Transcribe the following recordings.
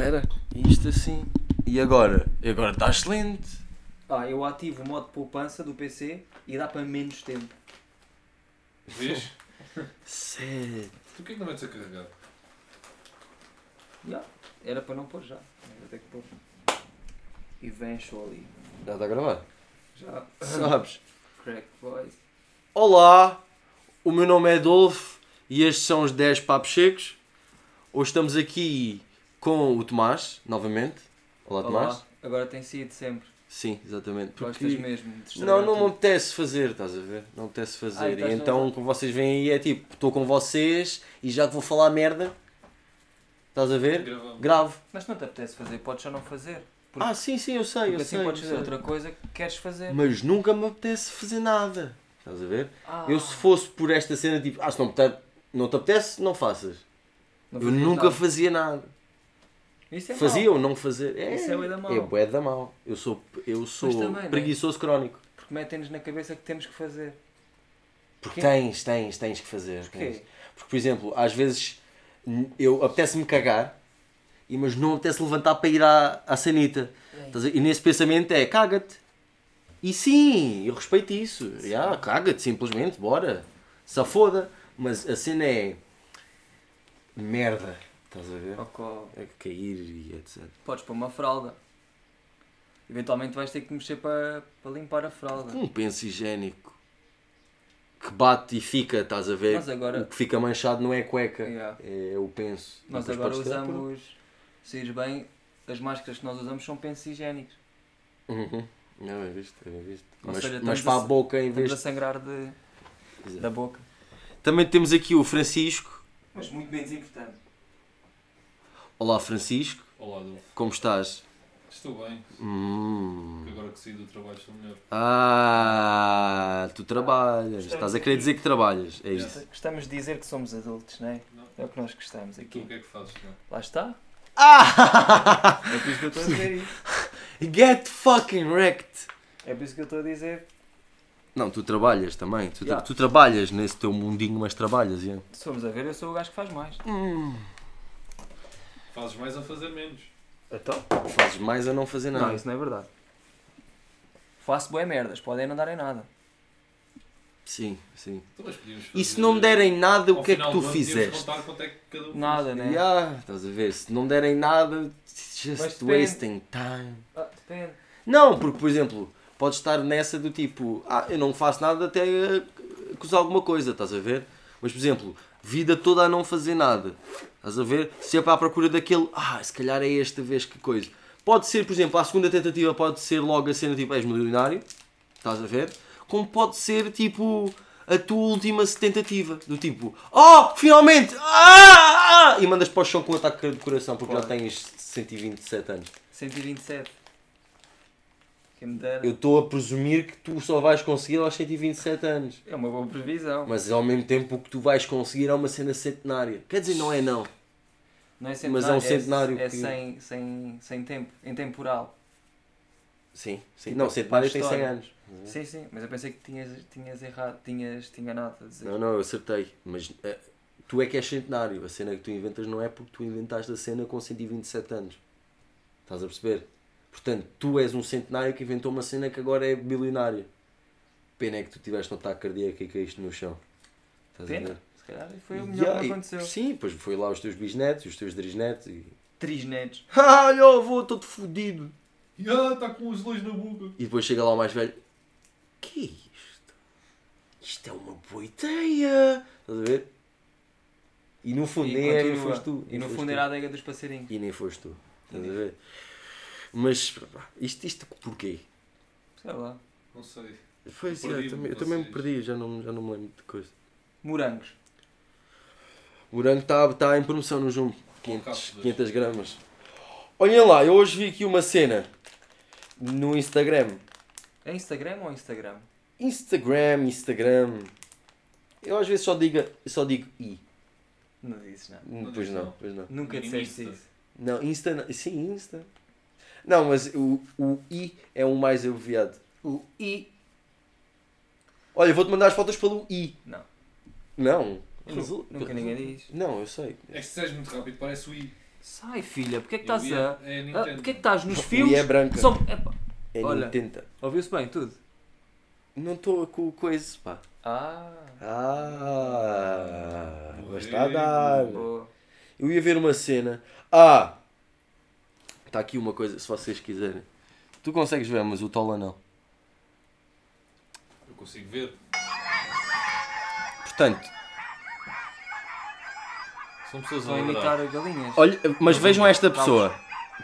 espera. Isto assim. E agora? E agora está excelente. Ah, eu ativo o modo poupança do PC e dá para menos tempo. Vês? Sério. Tu o que é que não metes a carregar? Já. Era para não pôr já. Vou ter que pôr. Eventually. Já está a gravar? Já. Sabes? Crack boys. Olá, o meu nome é Adolfo e estes são os 10 papos secos. Hoje estamos aqui com o Tomás, novamente. Olá, Tomás. Olá. Agora tem sido sempre. Sim, exatamente. Gostas Porque... mesmo de Não, não me apetece fazer, estás a ver? Não me apetece fazer. Ah, e então, no- como vocês veem aí, é tipo, estou com vocês e já que vou falar merda, estás a ver? Gravamos. Gravo. Mas não te apetece fazer, podes só não fazer. Porque, Ah, sim, sim, eu sei, eu assim sei. podes fazer outra coisa que queres fazer. Mas nunca me apetece fazer nada. Estás a ver? Ah, Eu se fosse por esta cena, tipo, ah, se não, te apetece, não te apetece, não faças. não eu nunca nada. fazia nada. Isso é Fazia mau, ou não fazer. É, Isso é bué da mau. É bué da mau. Eu sou, eu sou também, né? preguiçoso crónico. Porque metem-nos na cabeça que temos que fazer. Porque Quê? tens, tens, tens que fazer. Porquê? tens. Porque, por exemplo, às vezes eu apetece-me cagar, mas não apetece levantar para ir à, à sanita. Ver? E nesse pensamento é caga-te. E sim, eu respeito isso. Já, caga-te simplesmente, bora. Se foda. Mas a cena é merda. Estás a ver? Ou É cair e etc. podes pôr uma fralda. Eventualmente vais ter que mexer para, para limpar a fralda. Um penso higiênico que bate e fica, estás a ver? Nós agora- O que fica manchado não é cueca, Yeah. é o penso. Nós Depois agora usamos, se ires bem, as máscaras que nós usamos são pensos higiênicos. Uhum. Não, é visto, é visto. Ou Mas, seja, mas para a boca em Estamos vez a sangrar de, de... da boca. Também temos aqui o Francisco. Mas muito menos importante. Olá Francisco, Olá, Adolfo. como estás? Estou bem. Hum. Agora que saí do trabalho estou melhor. Ah, tu trabalhas. Estás a querer dizer que trabalhas. É isso. Gostamos de dizer que somos adultos, não é? Não? É o que nós gostamos Tu o aqui. que é que fazes? Não? Lá está. Ah! É por isso que eu estou a dizer isso. Get fucking wrecked! É por isso que eu estou a dizer. Não, tu trabalhas também. Tu, Yeah. tu trabalhas nesse teu mundinho, mas trabalhas, yeah. Se formos a ver, eu sou o gajo que faz mais. Hum. Fazes mais a fazer menos. Então? Fazes mais a não fazer nada. Não, isso não é verdade. Faço boé merdas, podem não dar em nada. Sim, sim. Então, mas podíamos fazer- E se não me derem nada, o Ao que é que final tu do ano podíamos fizeste? contar quanto é que cada um Nada, né? Yeah, estás a ver? Se não derem nada, it's Mas just depende. wasting time. Ah, depende. Não, porque, por exemplo, podes estar nessa do tipo, ah, eu não faço nada até eh, acusar alguma coisa, estás a ver? Mas, por exemplo, vida toda a não fazer nada, estás a ver? Sempre à procura daquele, ah, se calhar é esta vez que coisa. Pode ser, por exemplo, a segunda tentativa pode ser logo a cena tipo, és milionário, estás a ver? Como pode ser, tipo, a tua última tentativa, do tipo, oh, finalmente, ah, ah, e mandas para o chão com um ataque de coração porque já Pode. tens 127 anos. 127. Eu estou a presumir que tu só vais conseguir aos 127 anos. É uma boa previsão. Mas ao mesmo tempo o que tu vais conseguir é uma cena centenária. Quer dizer, não é não. Não é Mas é um centenário É, é que- sem, sem, sem tempo, intemporal. Sim, sim. Tipo, Não, centenários uma têm 100 história. anos. Sim, sim, mas eu pensei que tinhas, tinhas errado, tinhas te enganado a dizer. Não, não, eu acertei. Mas eh, tu é que és centenário. A cena que tu inventas não é porque tu inventaste a cena com 127 anos. Estás a perceber? Portanto, tu és um centenário que inventou uma cena que agora é bilionária. Pena é que tu tiveste um ataque cardíaco e caíste no chão. Estás a Pena. ver? Se calhar foi o melhor Yeah, que e- aconteceu. Sim, pois foi lá os teus bisnetos, os teus trisnetos e. Três netos. Ah, olha, eu vou, todo fodido. Ya, está com os dois na boca. E depois chega lá o mais velho. Que é isto? Isto é uma boa ideia. Estás a ver? E no fundo, E nem, é, nem continua. foste tu. E nem no fundo era a adega dos passarinhos. E nem foste tu. Estás a ver? Mas, isto, isto porquê? Sei lá. Não sei. Foi, Eu eu, também, eu também me perdi, já não, já não me lembro de coisa. Morangos. Morango está tá em promoção no Jumbo. 500, cápsulas. 500 gramas. Olhem lá, eu hoje vi aqui uma cena no Instagram. É Instagram ou Instagram? Instagram, Instagram. Eu às vezes só digo, só digo i. Não dizes nada. Pois dizes não, não. pois não. Nunca disseste isso. Não, Insta, não- sim, Insta. Não, mas o, o i é o mais abreviado. O i. Olha, vou-te mandar as fotos pelo i. Não. Não. Eu nu- Nunca ninguém diz. Não, eu sei. É que se és muito rápido, parece o I. Sai, filha, porque é que Eu estás ia- a. É Nintendo. Porque é que estás nos E fios? é branca. São... Epá, É Olha. Nintendo. Ouviu-se bem tudo? Não estou com o coisa, pá. Ah, Ah, mas está a dar. boa. Eu ia ver uma cena. Ah! Está aqui uma coisa, se vocês quiserem. Tu consegues ver, mas o Tola não. Eu consigo ver. Portanto, São pessoas a imitar galinhas. olha, mas Não, vejam esta pessoa.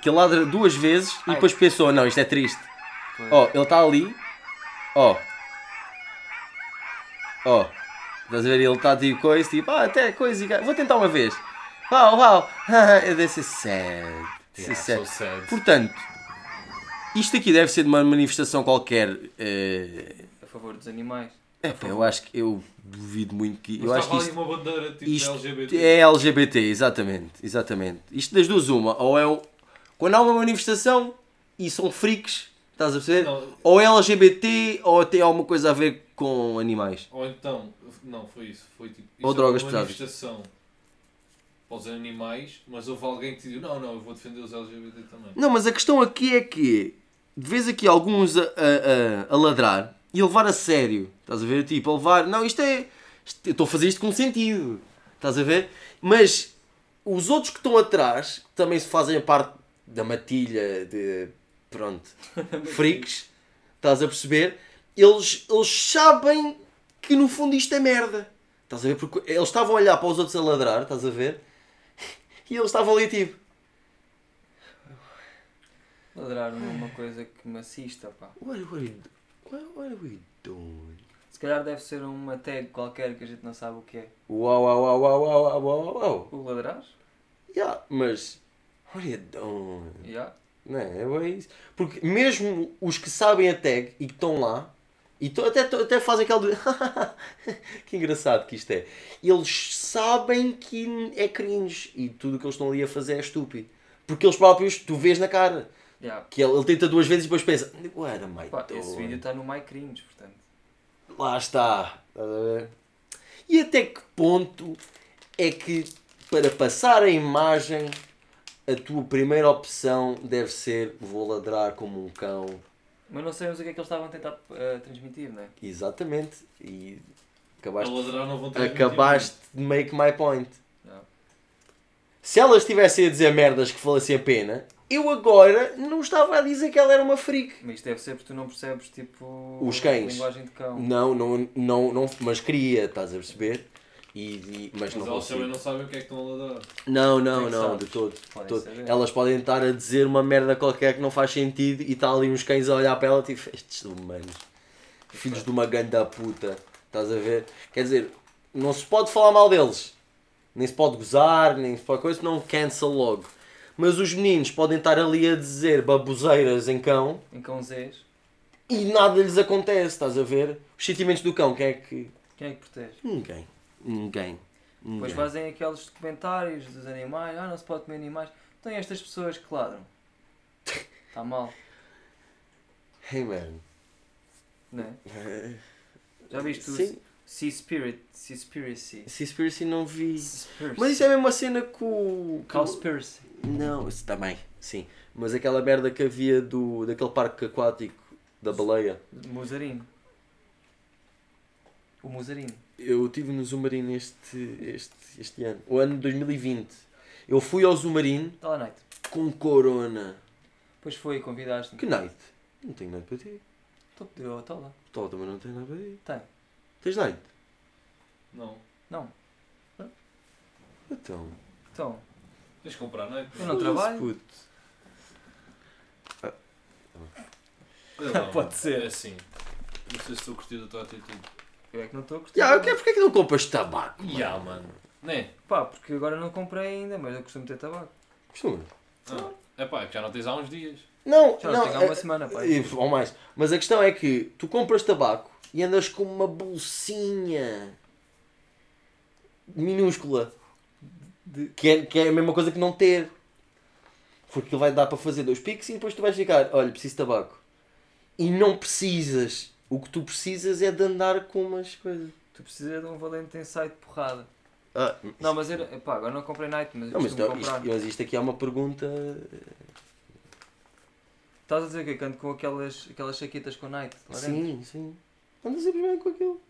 Que ele ladra duas vezes e Ai. depois pensou, não, isto é triste. Ó, ele está ali. Ó. Ó. Estás a ver? Ele está tipo coisa, tipo, ah, até coisa. e Vou tentar uma vez. Uau, uau. This is sad. Yeah, so sad. Portanto, isto aqui deve ser de uma manifestação qualquer. eh, A favor dos animais. É, pá, eu acho que eu duvido muito que. Eu Mas acho que estava ali isto, uma bandeira tipo isto LGBT. é LGBT, exatamente, exatamente. Isto das duas, uma, ou é o, quando há uma manifestação e são freaks, estás a perceber? Não, Ou é LGBT ou tem alguma coisa a ver com animais. ou então, não, foi isso. Foi tipo. Ou é drogas uma pesadas. manifestação para os animais, mas houve alguém que decidiu: não, não, eu vou defender os LGBT também. Não, mas a questão aqui é que vês aqui alguns a, a, a, a ladrar e a levar a sério. Estás a ver? Tipo, a levar. Não, isto é. isto- eu estou a fazer isto com sentido. Estás a ver? Mas os outros que estão atrás, que também se fazem a parte da matilha de. Pronto. freaks. Estás a perceber? Eles, eles sabem que no fundo isto é merda. Estás a ver? Porque eles estavam a olhar para os outros a ladrar, estás a ver? E eles estavam ali tipo. Ladraram numa coisa que me assista, pá. What, what, are we, what, what are we doing? Se calhar deve ser uma tag qualquer que a gente não sabe o que é. Uau, uau, uau, uau, uau, uau, uau. O ladrar? Yeah, mas. What are you doing? Já. Não é? É bem isso. Porque mesmo os que sabem a tag e que estão lá, e até, até fazem aquela. do- que engraçado que isto é. Eles sabem que é cringe e tudo o que eles estão ali a fazer é estúpido. Porque eles próprios, tu vês na cara. Já. Que ele, ele tenta duas vezes e depois pensa: am I Pá, esse vídeo está no My Cringe, portanto. Lá está. Ver? E até que ponto é que para passar a imagem a tua primeira opção deve ser vou ladrar como um cão. Mas não sabemos o que é que eles estavam a tentar eh, transmitir, não é? Exatamente. E acabaste, não ter acabaste de make my point. Já. Se elas estivessem a dizer merdas que valessem a pena, eu agora não estava a dizer que ela era uma freak. Mas isto deve ser porque tu não percebes, tipo... Os cães. Linguagem de cão. Não, não, não, não mas queria, estás a perceber? E, e- mas, Mas não elas também não sabem o que é que estão a ladrar. Não, não, não, de todo. Podem todo. Elas podem estar a dizer uma merda qualquer que não faz sentido e está ali uns cães a olhar para ela tipo, estes humanos, filhos de uma ganda puta, estás a ver? Quer dizer, não se pode falar mal deles, nem se pode gozar, nem se pode coisa, não cancel logo. Mas os meninos podem estar ali a dizer baboseiras em cão Em cãozés. e nada lhes acontece, estás a ver? Os sentimentos do cão, quem é que. Quem é que protege? Ninguém. Ninguém. Depois fazem aqueles documentários dos animais. Ah, não se pode comer animais. Então estas pessoas que ladram? Está mal, Hey man. não é? Já viste o Sim, Sea Spirit? Seaspiracy. Seaspiracy não vi. Seaspiracy. Mas isso é mesmo uma cena com o. com- Cowspiracy. Não, isso também, sim. Mas aquela merda que havia do, daquele parque aquático da baleia. Musarino. O Musarino. Eu estive no Zumarino este, este, este ano, o ano de 2020. Eu fui ao Zumarino Está lá, Night. com corona. Depois foi, convidaste-me. Que night? Não tenho night para ti. Estou a pedir ao hotel lá. Tó também não tem nada para ti. Tem. Tens night? Não. Não. Então. Então, Tens de comprar, não é? eu não trabalho. Puto. Olha lá, Pode ser. É assim. Não sei se estou curtindo a tua atitude. Eu é que não estou a curtir. Que é porque é que não compras tabaco? mano? Ya, mano. Né? Pá, porque agora não comprei ainda, mas eu costumo ter tabaco. Costuma. Ah, é pá, que já não tens há uns dias. Não, Já não. não tenho há uma é- semana, pá. E- Ou mais. Mas a questão é que tu compras tabaco e andas com uma bolsinha minúscula. De- Que é, que é a mesma coisa que não ter. Porque ele vai dar para fazer dois picos e depois tu vais ficar, olha, preciso de tabaco. E não precisas. O que tu precisas é de andar com umas coisas. Tu precisas de um valente insight de porrada. Ah, Não, mas era. Pá, agora não comprei Night, mas eu não, mas, então, comprar. isto, mas isto aqui é uma pergunta. Estás a dizer que eu ando com aquelas, aquelas chaquetas com Night? Sim, sim. Anda sempre bem com aquilo.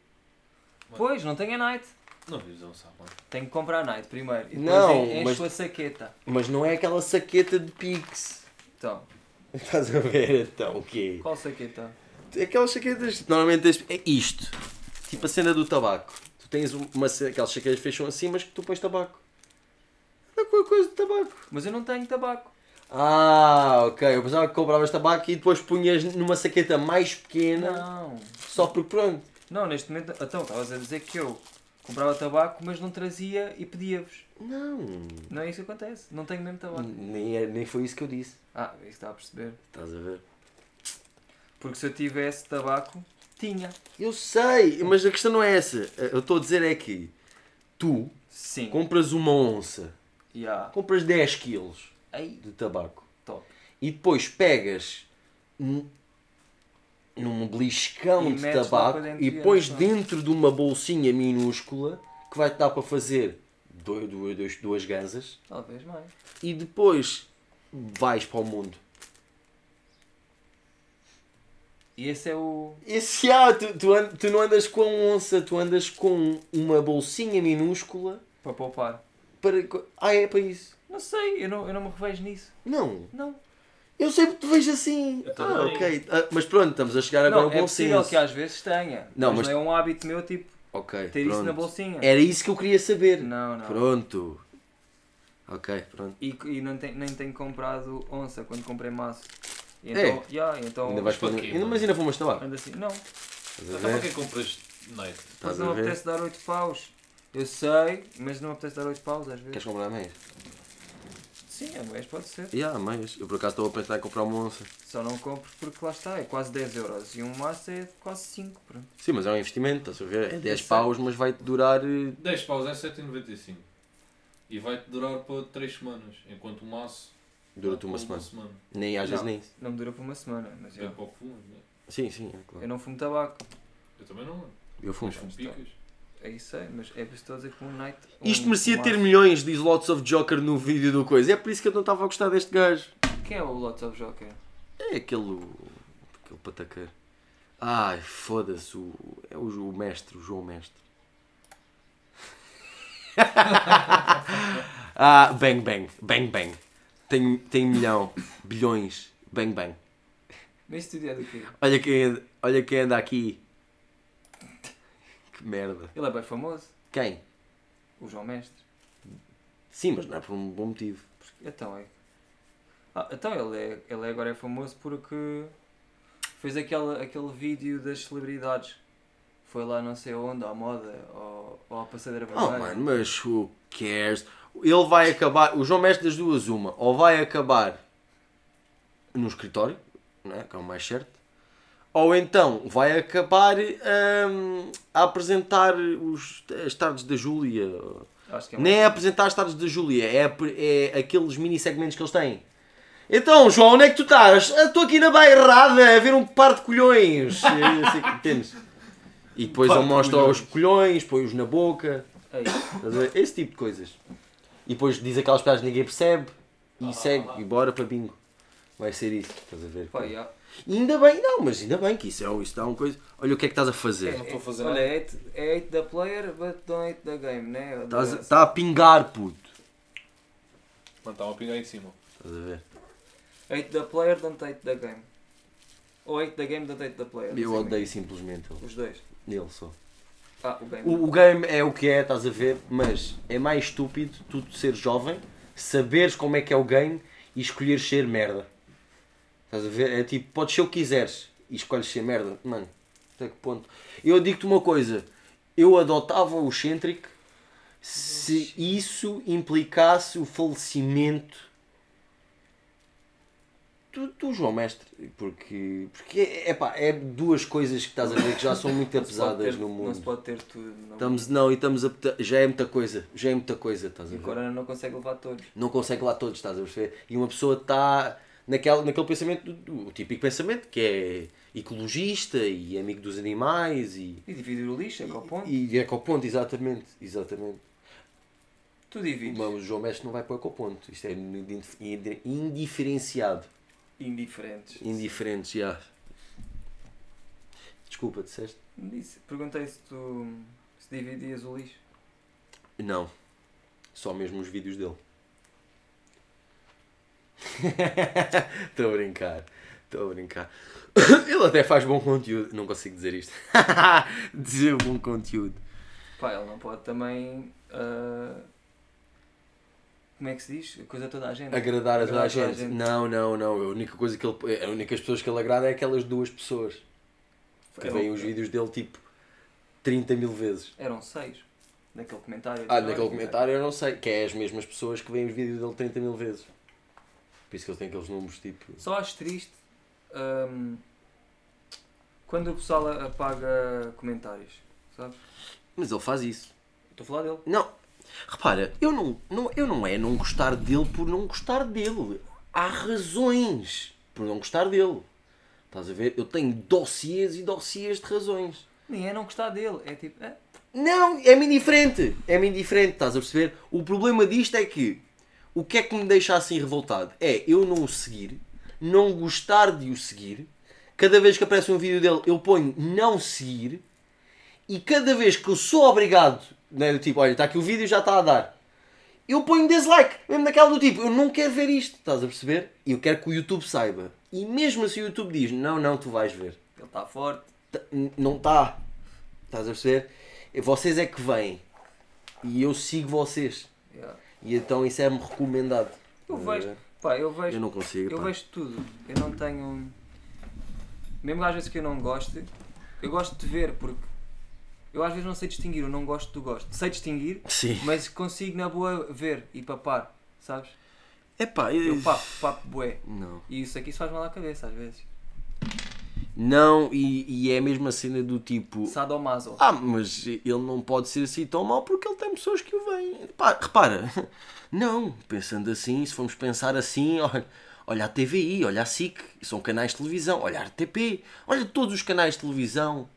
Pois, não tenho a Night. Não fiz um sapato. Tenho que comprar a Night primeiro. E depois Não, en- mas- encho a saqueta. Mas não é aquela saqueta de Pix. Então, Estás a ver então o quê? qual saqueta? Aquelas saquetas. Normalmente é isto. Tipo a cena do tabaco. Tu tens uma, aquelas saquetas que fecham assim, mas que tu pões tabaco. É coisa de tabaco. Mas eu não tenho tabaco. Ah, ok. Eu pensava que compravas tabaco e depois punhas numa saqueta mais pequena. Não. Só porque pronto. Não, neste momento. Então, estavas a dizer que eu comprava tabaco, mas não trazia e pedia-vos. Não. Não é isso que acontece. Não tenho mesmo tabaco. Nem, é- nem foi isso que eu disse. Ah, é isso que estava a perceber. Estás a ver? Porque se eu tivesse tabaco, tinha. Eu sei, mas a questão não é essa. Eu estou a dizer é que tu Sim. compras uma onça, Yeah. compras 10 quilos Ei, de tabaco top. e depois pegas num, beliscão de tabaco dentro e e pões lá. dentro de uma bolsinha minúscula que vai-te dar para fazer dois, duas, duas, duas ganzas Talvez mais. e depois vais para o mundo. E esse é o. Esse ah, tu, tu, an- tu não andas com a onça, tu andas com uma bolsinha minúscula para poupar. para. Ah, é para isso. Não sei, eu não, eu não me revejo nisso. Não. Não. Eu sempre te vejo assim. Ah, ok. Ah, mas pronto, estamos a chegar agora não, ao é bom possível senso. que às vezes tenha. Não, mas, mas- não é um hábito meu, tipo, Ok, ter isso na pronto. bolsinha. Era isso que eu queria saber. Não, não. Pronto. Ok, pronto. E, e não tem, nem tenho comprado onça quando comprei maço. E É. então, yeah, então ainda vais para para... quê, ainda? Mas ainda fumas tabaco. ando assim. Não, Estás a Então para ver? que compras Night? Estás mas não apetece dar 8 paus. Eu sei, mas não apetece dar 8 paus às vezes. Queres comprar meias? Sim, a mês pode ser. Yeah, meias. Eu por acaso estou a pensar em comprar uma onça. Só não compro porque lá está, é quase 10 euros. E um maço é quase 5. Pronto. Sim, mas é um investimento, estás a ver? É 10 sei. paus, mas vai-te durar. eh, 10 paus é 7,95. E vai-te durar para 3 semanas. Enquanto o maço. Dura-te uma dura semana. Nem às vezes Não. nem isso. Não me dura por uma semana. Mas É eu, pouco fumo. né? Sim, sim, é eu claro. não fumo tabaco. Eu também não. Eu fumo. Mas fumo picas. É isso aí, mas é por isso que estou a dizer que um night. Isto um- merecia um ter milhões, diz Lots of Joker no vídeo do coisa. É por isso que eu não estava a gostar deste gajo. Quem é o Lots of Joker? É aquele. aquele pataqueiro. Ai, foda-se. O, é o, o mestre, o João Mestre. ah, bang bang, bang bang. Tem, tem milhão, bilhões, bang bang. Mas tudo é do quê? Olha quem, anda- olha quem anda aqui. Que merda. Ele é bem famoso, Quem? o João Mestre. Sim, mas não é por um bom motivo. Então é. Ah, então ele, é, ele agora é famoso porque fez aquele, aquele vídeo das celebridades. Foi lá não sei onde, à moda, ou, ou à passadeira Oh vermelha. mano, mas who cares? Ele vai acabar, o João Mestre das duas, uma, ou vai acabar no escritório, né, que é o mais certo, ou então vai acabar hum, a apresentar os, as tardes da Júlia. Acho que é Nem é apresentar as tardes da Júlia, é, é aqueles mini segmentos que eles têm. Então, João, onde é que tu estás? "Ah, Estou aqui na bairrada a ver um par de colhões. É assim entendes? E depois ele de mostra colhões. os colhões, põe-os na boca. É isso. Esse tipo de coisas. E depois diz aquelas piadas que ninguém percebe e segue e bora para bingo. Vai ser isso, estás a ver? Pá, yeah. E ainda bem, não, mas ainda bem que isso é isso dá uma coisa. Olha o que é que estás a fazer. Não estou a fazer Olha, nada. é hate, é da player, but don't hate the game, né? Estás a- Está a pingar, puto. Mano, está uma pingar em cima. Estás a ver? Hate the player, don't hate the game. Ou hate the game, don't hate the player. Eu odeio simplesmente ele. Os dois. Nele só. Ah, o game. O, o game é o que é, estás a ver? Mas é mais estúpido tu ser jovem, saberes como é que é o game e escolheres ser merda. Estás a ver? É tipo, podes ser o que quiseres e escolhes ser merda. Mano, até que ponto? Eu digo-te uma coisa, eu adotava o Centric se isso implicasse o falecimento do, do João Mestre. Porque, porque é, epá, é duas coisas que estás a ver que já são muito Não pesadas ter- no Não mundo. se pode ter tudo. Não. Estamos, não, e estamos a. Já é muita coisa, já é muita coisa, estás a E ver? o Corona não consegue levar todos. Não consegue lá todos, estás a perceber? E uma pessoa está naquele, naquele pensamento, o típico pensamento que é ecologista e amigo dos animais e. E dividir o lixo, é é ponto. E é com o ponto, exatamente, exatamente. Tu divides. Mas o João Mestre não vai para o ponto. Isto é indif- indi- indiferenciado. Indiferentes. Indiferentes, já. Desculpa, disseste? Disse, perguntei se tu se dividias o lixo. Não. Só mesmo os vídeos dele. Estou a brincar. Estou a brincar. Ele até faz bom conteúdo. Não consigo dizer isto. dizer bom conteúdo. Pá, ele não pode também. ah, como é que se diz? A coisa toda a gente. Agradar a toda a gente. gente. Não, não, não. A única coisa que ele. A única pessoas que ele agrada é aquelas duas pessoas. Que veem os vídeos dele tipo 30 mil vezes. Eram seis. Naquele comentário. Ah, naquele comentário eu não sei. Que é as mesmas pessoas que veem os vídeos dele 30 mil vezes. Por isso que ele tem aqueles números tipo. Só acho triste ahm, quando o pessoal apaga comentários. Sabes? Mas ele faz isso. Estou a falar dele. Não, repara, eu não, não, eu não é não gostar dele por não gostar dele. Há razões por não gostar dele. Estás a ver? Eu tenho dossiês e dossiês de razões. Nem é não gostar dele. É tipo. ah, Não, é-me indiferente. É-me indiferente, estás a perceber? O problema disto é que o que é que me deixa assim revoltado? É eu não o seguir, não gostar de o seguir. Cada vez que aparece um vídeo dele, eu ponho não seguir. E cada vez que eu sou obrigado, né, do tipo, olha, está aqui o vídeo já está a dar. Eu ponho dislike, mesmo daquela do tipo, eu não quero ver isto, estás a perceber? E eu quero que o YouTube saiba. E mesmo assim o YouTube diz, não, não, tu vais ver. ele está forte. Tá- não está. Estás a perceber? Vocês é que vêm. E eu sigo vocês. Yeah. E então isso é-me recomendado. Eu vejo. Pá, eu vejo. Eu não consigo. Eu pá. vejo tudo. Eu não tenho. Mesmo às vezes que eu não goste, eu gosto de ver porque eu às vezes não sei distinguir o não gosto do gosto. Sei distinguir, Sim. mas consigo na boa ver e papar, sabes? Epá, Eu eu... papo, papo bué. Não. E isso aqui se faz mal à cabeça às vezes. Não, e, e é a mesma cena do tipo. Sadomaso. Ah, mas ele não pode ser assim tão mau porque ele tem pessoas que o veem. Pá, repara, não, pensando assim, se formos pensar assim, olha, olha a TVI, olha a SIC, são canais de televisão, olha a RTP, olha todos os canais de televisão.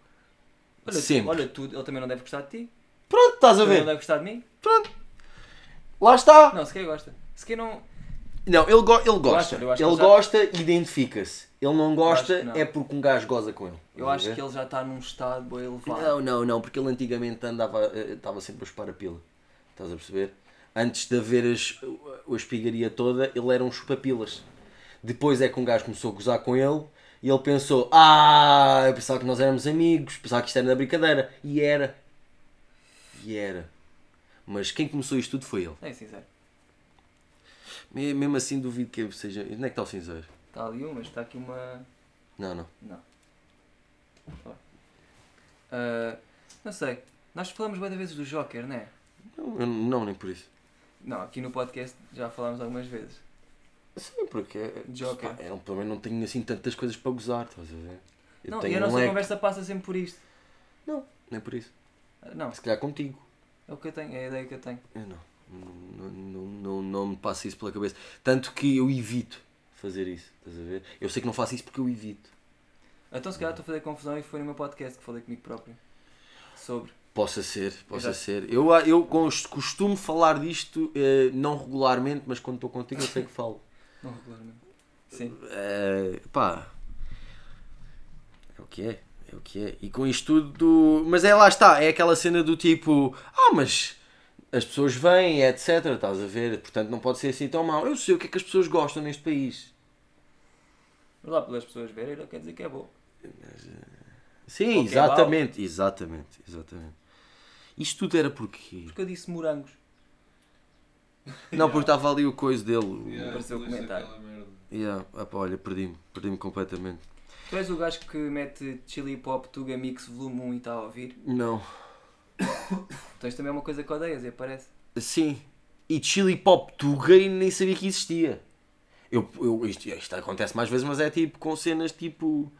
Olha, tu, Sempre. olha tu, ele também não deve gostar de ti. Pronto, estás a Também não ver? deve gostar de mim. Pronto. Lá está. Não, se quer gosta. Se quer não. Não, ele, go ele gosta. ele ele já- gosta e identifica-se. Ele não gosta não. é porque um gajo goza com ele. Eu acho ver? que ele já está num estado bué elevado. Não, não, não, porque ele antigamente andava, eh, estava sempre a chupar a pila. Estás a perceber? Antes de haver as, a espigaria toda, ele era um chupapilas. Depois é que um gajo começou a gozar com ele e ele pensou: Ah, eu pensava que nós éramos amigos, pensava que isto era da brincadeira. E era. E era. Mas quem começou isto tudo foi ele. É sincero. Me- Mesmo assim, duvido que seja. Onde é que está o cinzeiro? Está ali um, mas está aqui uma. Não, não. Não. Ah, não sei. Nós falamos várias vezes do Joker, não é? Não, eu não, nem por isso. Não, aqui no podcast já falámos algumas vezes. Sim, porque é- Joker. pá, eu também não tenho assim tantas coisas para gozar, estás a ver? Eu não, e a nossa conversa passa sempre por isto. Não, nem por isso. Ah, Não, Se calhar contigo. é o que eu tenho, é a ideia que eu tenho. Eu não. Não, não, não, não me passa isso pela cabeça. Tanto que eu evito fazer isso, estás a ver? Eu sei que não faço isso porque eu evito. Então se calhar estou a fazer confusão e foi no meu podcast que falei comigo próprio. Sobre. Possa ser, possa Exato. ser. Eu, eu costumo falar disto, eh, não regularmente, mas quando estou contigo eu sei que falo. Não regularmente. Sim. É, pá. É o que é. É o que é. E com isto tudo. do- Mas é lá está. É aquela cena do tipo. Ah, mas as pessoas vêm, etc. Estás a ver? Portanto não pode ser assim tão mau. Eu sei o que é que as pessoas gostam neste país. Mas lá pelas pessoas verem, não quer dizer que é bom. Sim, Ou que é exatamente. Exatamente. Exatamente. Isto tudo era porquê? Porque eu disse morangos. Não, porque estava ali o coisa dele. o- Yeah, Apareceu o lixo comentário. aquela merda. Yeah. Ah, pá, olha, perdi-me. Perdi-me completamente. Tu és o gajo que mete Chili Pop Tuga Mix Volume 1 e está a ouvir. Não. Então isto também é uma coisa que odeias e aparece. Sim. E Chili Pop Tuga e nem sabia que existia. Eu, eu, isto, isto acontece mais vezes, mas é tipo com cenas tipo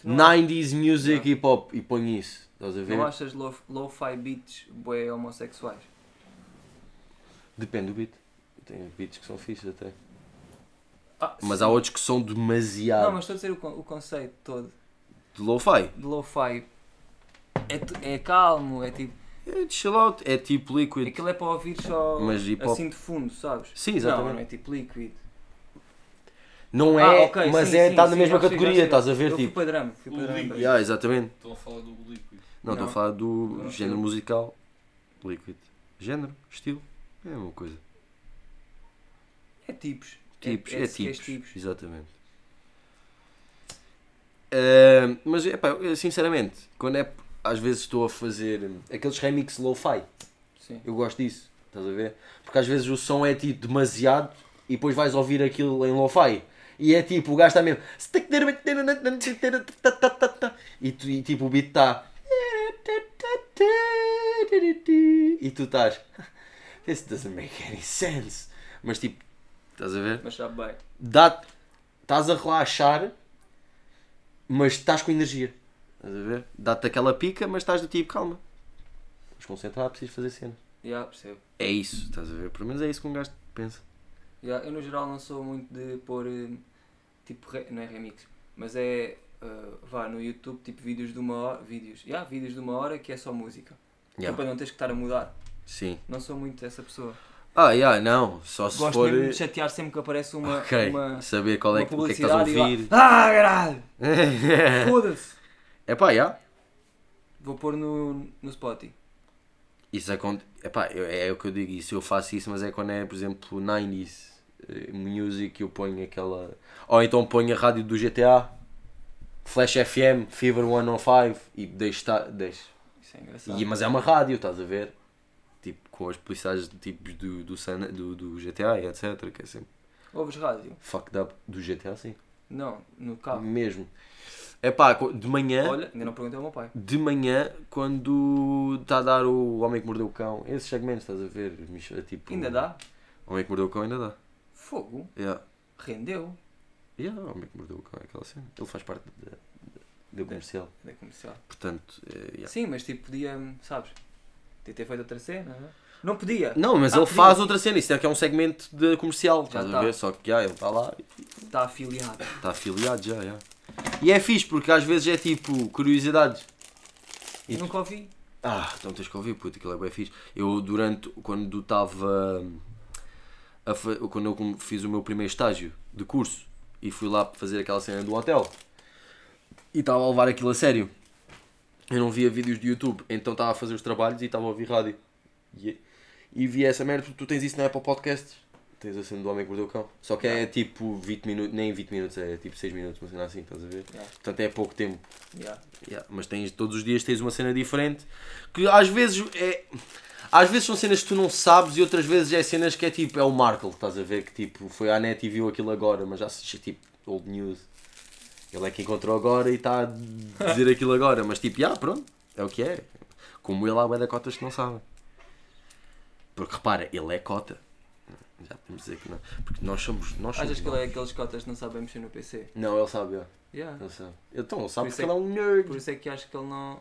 Tu não, 90s music e pop e põe isso. Estás a ver? não achas lo- lo-fi beats bué homossexuais? Depende do beat. Tem beats que são fixos até. Ah, Mas sim. há outros que são demasiado Não, mas estou a dizer o, con- o conceito todo de lo-fi. de lo-fi. É, é calmo, é tipo. É de chill out, é tipo liquid. Aquilo é para ouvir só Mas assim de fundo, sabes? Sim, Não, exatamente. não é tipo liquid. Não é, Ah, ok, mas sim, é, sim, está na mesma categoria, estás a ver? Eu fui Tipo, para drama, fui para O drama. yeah, exatamente. Estão a falar do liquid. Não, estou a Não. falar do Não, género musical. Liquid. Género, estilo, é a mesma coisa. É tipos. Tipos, é, é, se queres tipos. Exatamente. Ah, mas, epá, eu, sinceramente, quando é. Às vezes estou a fazer aqueles remix lo-fi, eu gosto disso, estás a ver? Porque às vezes o som é tipo demasiado e depois vais ouvir aquilo em lo-fi. E é tipo, o gajo está mesmo. E, tu, e tipo o beat está. E tu estás. This doesn't make any sense. Mas tipo, estás a ver? Mas sabe bem. dá estás a relaxar, mas estás com energia. Estás a ver? Dá-te aquela pica, mas estás do tipo, calma. Mas concentrar, preciso fazer cena. Já, percebo. É isso, estás a ver? Pelo menos é isso que um gajo pensa. Já, eu no geral não sou muito de pôr eh, tipo, re- não é remix, mas é eh, vá no YouTube tipo vídeos de uma hora, vídeos, já, vídeos de uma hora que é só música. É Yeah. para não teres que estar a mudar. Sim. Não sou muito essa pessoa. Ah, yeah, não. Só se Gosto for. mesmo de chatear sempre que aparece uma, Ok. uma, Saber qual é, que- o que é que estás a publicidade ouvir. e lá, ah, caralho! Foda-se! é pá, já. Vou pôr no, no Spotify. Isso acontece. Epá, eu- é o que eu digo, isso eu faço isso, mas é quando é, por exemplo, 90s eh, music, eu ponho aquela. Ou então ponho a rádio do GTA, Flash FM, Fever 105 e deixo estar. Deixo. Isso é engraçado. E, mas é uma rádio, estás a ver? Com as publicidades de tipos do, do, San- do, do GTA e etc. Que é sempre Ouves rádio? fucked up do GTA, sim. Não, no carro. Mesmo. É pá, de manhã. Olha, ainda não perguntei ao meu pai. De manhã, quando está a dar o Homem que Mordeu o Cão, esses segmentos, estás a ver? Mich- Tipo, Ainda dá? O Homem que Mordeu o Cão ainda dá. Fogo. Yeah. Rendeu. Yeah, o Homem que Mordeu o Cão é aquela cena. Ele faz parte da, comercial. Da comercial. Portanto, é, yeah. Sim, mas tipo, podia, sabes? Ter feito outra cena, é? Não podia. Não, mas Ah, ele podia. faz outra cena. Isso é que é um segmento de comercial, Já estás a tá. ver? Só que yeah, ele está lá Está afiliado. Está afiliado já, já. E é fixe porque às vezes é tipo curiosidades. E Eu nunca ouvi. Ah, então tens que ouvir, puto, aquilo é bem fixe. Eu durante, quando estava, a quando eu fiz o meu primeiro estágio de curso e fui lá fazer aquela cena do hotel e estava a levar aquilo a sério. Eu não via vídeos de YouTube, então estava a fazer os trabalhos e estava a ouvir rádio. E, e vi essa merda, porque tu tens isso na Apple Podcasts. Tens a cena do Homem que Mordeu o Cão. Só que é tipo 20 minutos, nem 20 minutos, é tipo 6 minutos, uma cena assim, estás a ver? Yeah. Portanto é pouco tempo. Yeah. Yeah, mas tens, todos os dias tens uma cena diferente que às vezes é. Às vezes são cenas que tu não sabes e outras vezes é cenas que é tipo, é o Markle, estás a ver? Que tipo, foi à net e viu aquilo agora, mas já assiste tipo old news. Ele é que encontrou agora e está a dizer aquilo agora, mas tipo, já, pronto, é o que é. Como ele há bué da cotas que não sabem. Porque repara, ele é cota. Já podemos dizer que não. Porque nós somos. Nós somos Achas que ele é aqueles cotas que não sabem mexer no PC? Não, ele sabe, já. Yeah. Ele sabe. Então, ele sabe porque é ele é um nerd. Por isso é que acho que ele não.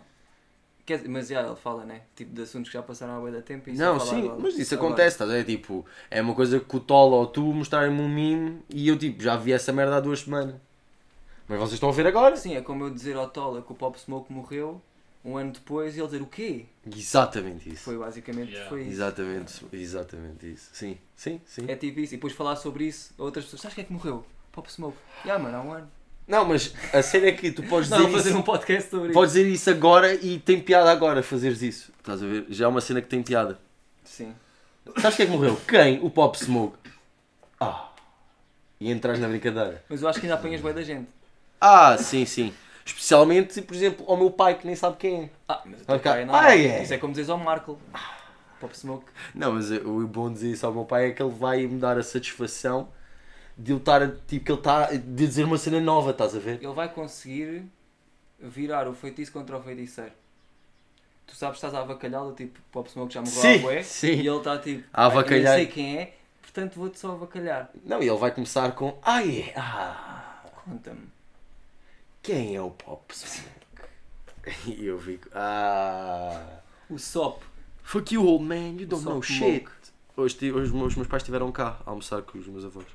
Quer dizer, mas já ele fala, né? Tipo de assuntos que já passaram há da tempo e só Não, sim, agora. mas isso Agora. acontece, estás a ver? Tipo, é uma coisa que o Tolo ou tu mostrarem-me um meme e eu tipo, já vi essa merda há duas semanas. Mas vocês estão a ver agora? Sim, é como eu dizer ao Tola que o Pop Smoke morreu um ano depois e ele dizer o quê? Exatamente isso. Foi basicamente Yeah. foi isso. Exatamente, exatamente isso. Sim, sim, sim. É tipo isso. E depois falar sobre isso a outras pessoas. Sabes quem é que morreu? Pop Smoke. Já, mano, há um ano. Não, mas a cena é que tu podes Não, dizer fazer isso. um podcast sobre Podes dizer isso agora e tem piada agora fazeres isso. Estás a ver? Já é uma cena que tem piada. Sim. Sabes quem é que morreu? Quem? O Pop Smoke. Ah. E entras na brincadeira. Mas eu acho que ainda apanhas bem da gente. Ah, sim, sim. Especialmente, por exemplo, ao meu pai que nem sabe quem é. Ah, mas o teu pai não. Ah, é? Isso é como dizes ao Markle. Pop Smoke. Não, mas o bom dizer isso ao meu pai é que ele vai me dar a satisfação de eu estar, a- tipo, que ele está de dizer uma cena nova, estás a ver? Ele vai conseguir virar o feitiço contra o feiticeiro. Tu sabes que estás a avacalhá-lo, tipo, Pop Smoke já morreu Sim, bué, sim. e ele está tipo, A "Ah, eu avacalhar." sei quem é, portanto vou-te só avacalhar. Não, e ele vai começar com, ah, é, ah, Conta-me. Quem é o Pop Smoke? E eu fico, ah, O SOP. fuck you old man, you don't know shit. Hoje, hoje os meus, pais estiveram cá a almoçar com os meus avós.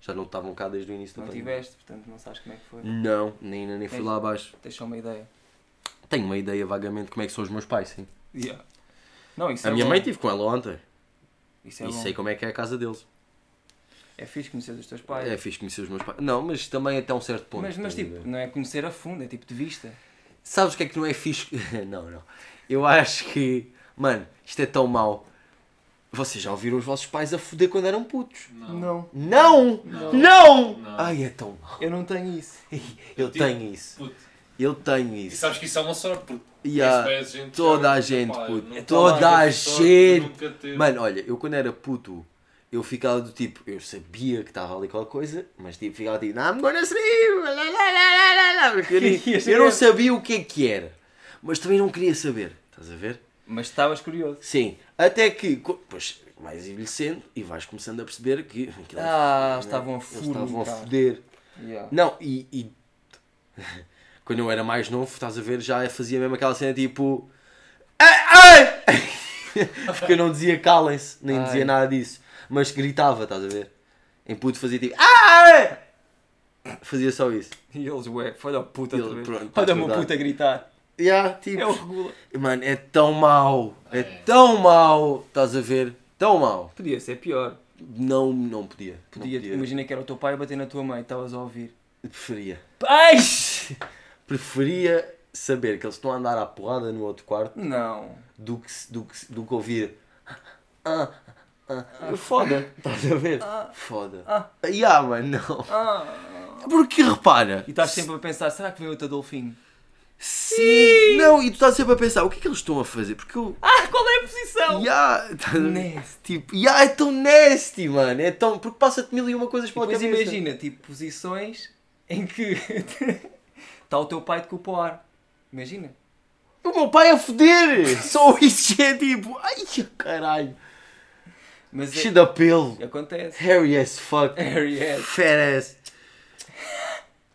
Já não estavam cá desde o início Não da pandemia. tiveste, portanto não sabes como é que foi. Não, nem, nem fui Tens- lá abaixo. Tens só uma ideia. Tenho uma ideia vagamente de como é que são os meus pais, sim. Yeah. Não, isso A é minha bom. mãe tive com ela ontem. Isso é e bom. sei como é que é a casa deles. É fixe conhecer os teus pais. É fixe conhecer os meus pais. Não, mas também até um certo ponto. mas, mas tipo, não é conhecer a fundo, é tipo de vista. Sabes o que é que não é fixe? não, não. Eu acho que. Mano, isto é tão mau. Vocês já ouviram os vossos pais a foder quando eram putos? Não. Não. Não! Não. Não! Ai, é tão mau. Eu não tenho isso. Eu Tipo, tenho isso. Puto. Eu tenho E isso. sabes que isso é uma sorte, porque E bem gente toda a gente, Pá, puto. Toda a gente. Mano, olha, eu quando era puto, eu ficava do tipo, eu sabia que estava ali qualquer coisa, mas tipo, ficava tipo, I'm gonna sleep, lá, lá, lá, lá, lá, lá", porque eu, eu não sabia o que é que era, mas também não queria saber, estás a ver? Mas estavas curioso. Sim, até que, pois, vais envelhecendo e vais começando a perceber que aquilo- Ah, né, estavam a eles fuder, estavam a foder. Yeah. Não, e, e quando eu era mais novo, estás a ver, já fazia mesmo aquela cena tipo. Ai, ai! Porque eu não dizia calem-se, nem Ai. dizia nada disso. Mas gritava, estás a ver? Em puto fazia tipo. Ai! Fazia só isso. E eles, ué, olha o puta outra ele, pronto, Olha meu verdade. puta a gritar. Yeah, tipo, É o regula. Mano, é tão mau. É, É. tão mau. Estás a ver? Tão mau. Podia ser pior. Não, não podia. Podia, podia. Imagina que era o teu pai a bater na tua mãe, estavas a ouvir. Preferia. Ai! Preferia saber que eles estão a andar à porrada no outro quarto Não. do que, do que, do que ouvir. Ah, ah, foda, estás a ver? Foda. Ah. Ya, mano, não. Ah. Porque repara. E estás sempre a pensar, será que veio outro Adolfinho? Sim! Não, e tu estás sempre a pensar, o que é que eles estão a fazer? Porque eu. Ah, qual é a posição? Ver? Nasty. Tipo, ya, é tão nasty, mano. É tão. Porque passa-te mil e uma coisas pela cabeça. imagina, tipo, posições em que está o teu pai de culpa ao ar. Imagina. O meu pai a foder! Só isso é tipo. Ai, caralho. Mas Cheio é, de apelo. acontece. Harry as fuck. Harry é. Fat ass.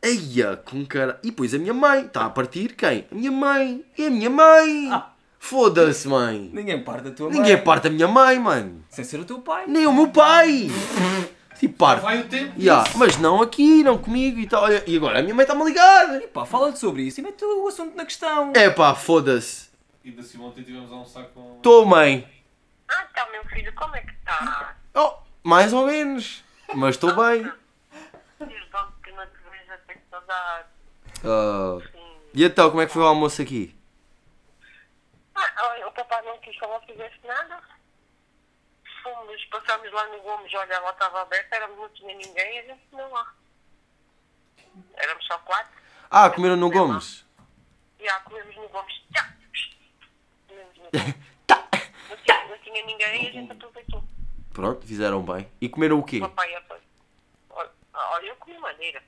Eia, com cara. E depois a minha mãe. Está a partir quem? A minha mãe. É a minha mãe. Ah. Foda-se, mãe. Ninguém parte da tua mãe. Ninguém parte a minha mãe, mano. Sem ser o teu pai. Nem o meu pai. Tipo, parte. Vai o tempo. Ya, mas não aqui, não comigo e tal. Olha, E agora a minha mãe está-me a ligar. Pá, fala sobre isso e mete o assunto na questão. É pá, foda-se. E da Simão ontem tivemos a almoçar com. Estou, mãe. Ah, então, meu filho, como é que está? Oh, mais ou menos. Mas estou bem. Logo que não te vejo até que saudade. E então, como é que foi o almoço aqui? Ah, olha, o papai não quis que fizesse nada. Fomos, passámos lá no Gomes, olha, lá estava aberto, éramos, não tinha ninguém e a gente não lá. Éramos só quatro. Ah, comeram no Gomes. Ah, comemos no Gomes. Tchá. Comemos no Gomes. Tinha ninguém e a gente aproveitou. Pronto, fizeram bem. E comeram o quê? O para. Olha, olha, eu comi maneira.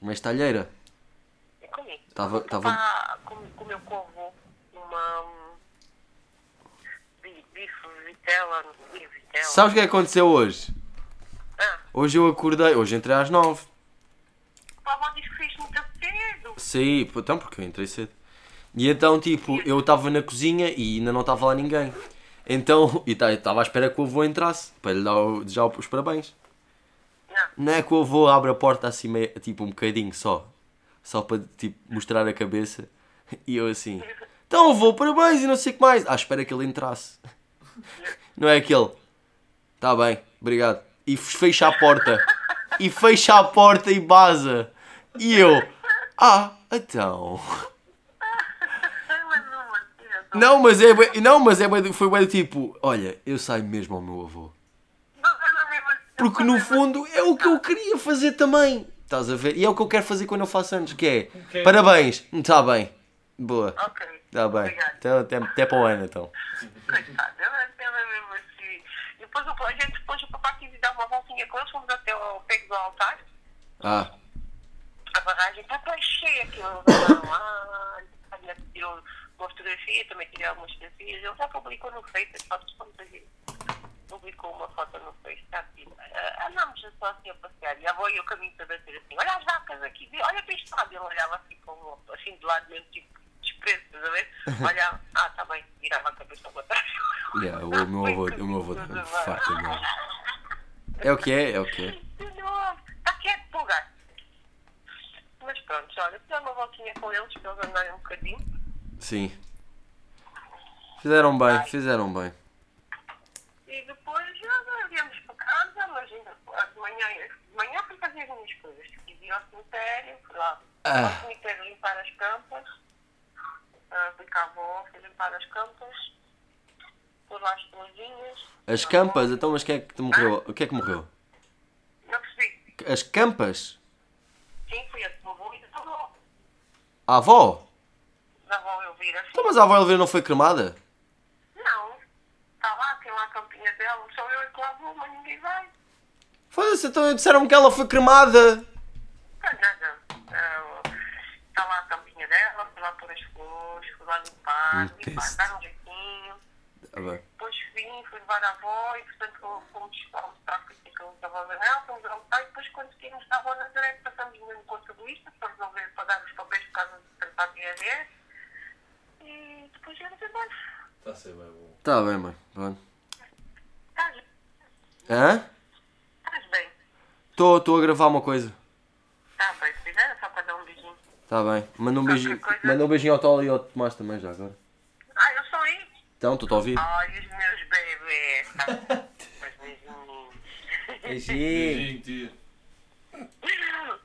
Uma talheira. Eu comi. Tava, O tava... papá com- comeu com o avô uma. hum, bi- bife, vitela, vitela. Sabes o que é que aconteceu hoje? Ah, Hoje eu acordei, hoje entrei às nove. a avó diz que fez muito cedo. Pô, então porque eu entrei cedo. E então, tipo, eu estava na cozinha e ainda não estava lá ninguém. Então, e estava à espera que o avô entrasse para lhe dar o- desejar os parabéns. Não. Não é que o avô abre a porta assim, meio, tipo, um bocadinho só. Só para, tipo, mostrar a cabeça. E eu assim, então avô, parabéns e não sei o que mais. À espera que ele entrasse. Não é aquele. Tá bem, obrigado. E fecha a porta. E fecha a porta e baza. E eu, ah, então. Ai, mas não, Matheus. Não, mas é, bué- não, mas é, bué- foi bem tipo, olha, eu saio mesmo ao meu avô. Assim. Porque no fundo é o que eu queria fazer também. Estás a ver? E é o que eu quero fazer quando eu faço anos, que é Ok. parabéns, está bem. Boa. Ok. Está bem. Então, até, até para o ano então. Coitado, ela é mesmo assim. Depois, o- a gente, depois o papai quis dar uma voltinha com eles, fomos até ao pé do altar, Ah, a barragem, está bem cheia aquilo. Ah, tirou uma fotografia, também tirei algumas fotografias. Ele já publicou no Face as fotos que fomos ali. Publicou uma foto no Face, está assim. Andámos só assim a passear. E a avó e o caminho todo a dizer assim: olha as vacas aqui, olha para este lado. Ele olhava assim, com, assim de lado mesmo, tipo, desprezo, estás a ver? Olhava, ah, está bem, virava a cabeça para trás. yeah, o meu avô, o meu avô farta mesmo. É o que é, é o que é. Está quieto, pulgar. Mas pronto, olha, dá uma voltinha com eles para eles andarem um bocadinho. Sim. Fizeram bem, fizeram bem. E depois já viemos para casa, mas ainda de manhã, de manhã fui fazer as minhas coisas. E vi ao cemitério, fui lá Ah. ao cemitério limpar as campas. Ah, fui cá avó, fui limpar as campas. Pôr lá as florzinhas. As A campas, então, mas quem é que te morreu? O que é que morreu? Não percebi. As campas? Sim, fui a tua avó e da tua avó. A avó? Eu vir assim. Então, mas a avó Elvira não foi cremada? Não. Está lá, tem lá a campinha dela. Só eu é que lá vou, mas ninguém vai. Foda-se, então disseram que ela foi cremada. Ah, não, não. Está lá a campinha dela, fui lá pôr as flores, fui lá limpar, limpar, dar um jeitinho. Ah, bem. Depois vim, fui levar a avó e, portanto, fomos almoçar com aquilo que a avó Daniel, fomos almoçar e depois, quando seguimos na avó Nazaré, passamos no contabilista para resolver, para dar os papéis por causa de tratar de IRS. E depois íamos embora. Está a ser bem bom. Tá bem, mãe. Pronto. Estás, Hã? estás bem? Estou a gravar uma coisa. Está bem, se fizer, é só para dar um beijinho. Tá bem. Manda um beijinho. coisa. Manda um beijinho ao Tolo e ao Tomás também já agora. Ah, eu sou aí? Então, estou a ouvir. Ai, os meus bebês. Os beijinhos. Beijinho. Beijinho, tia.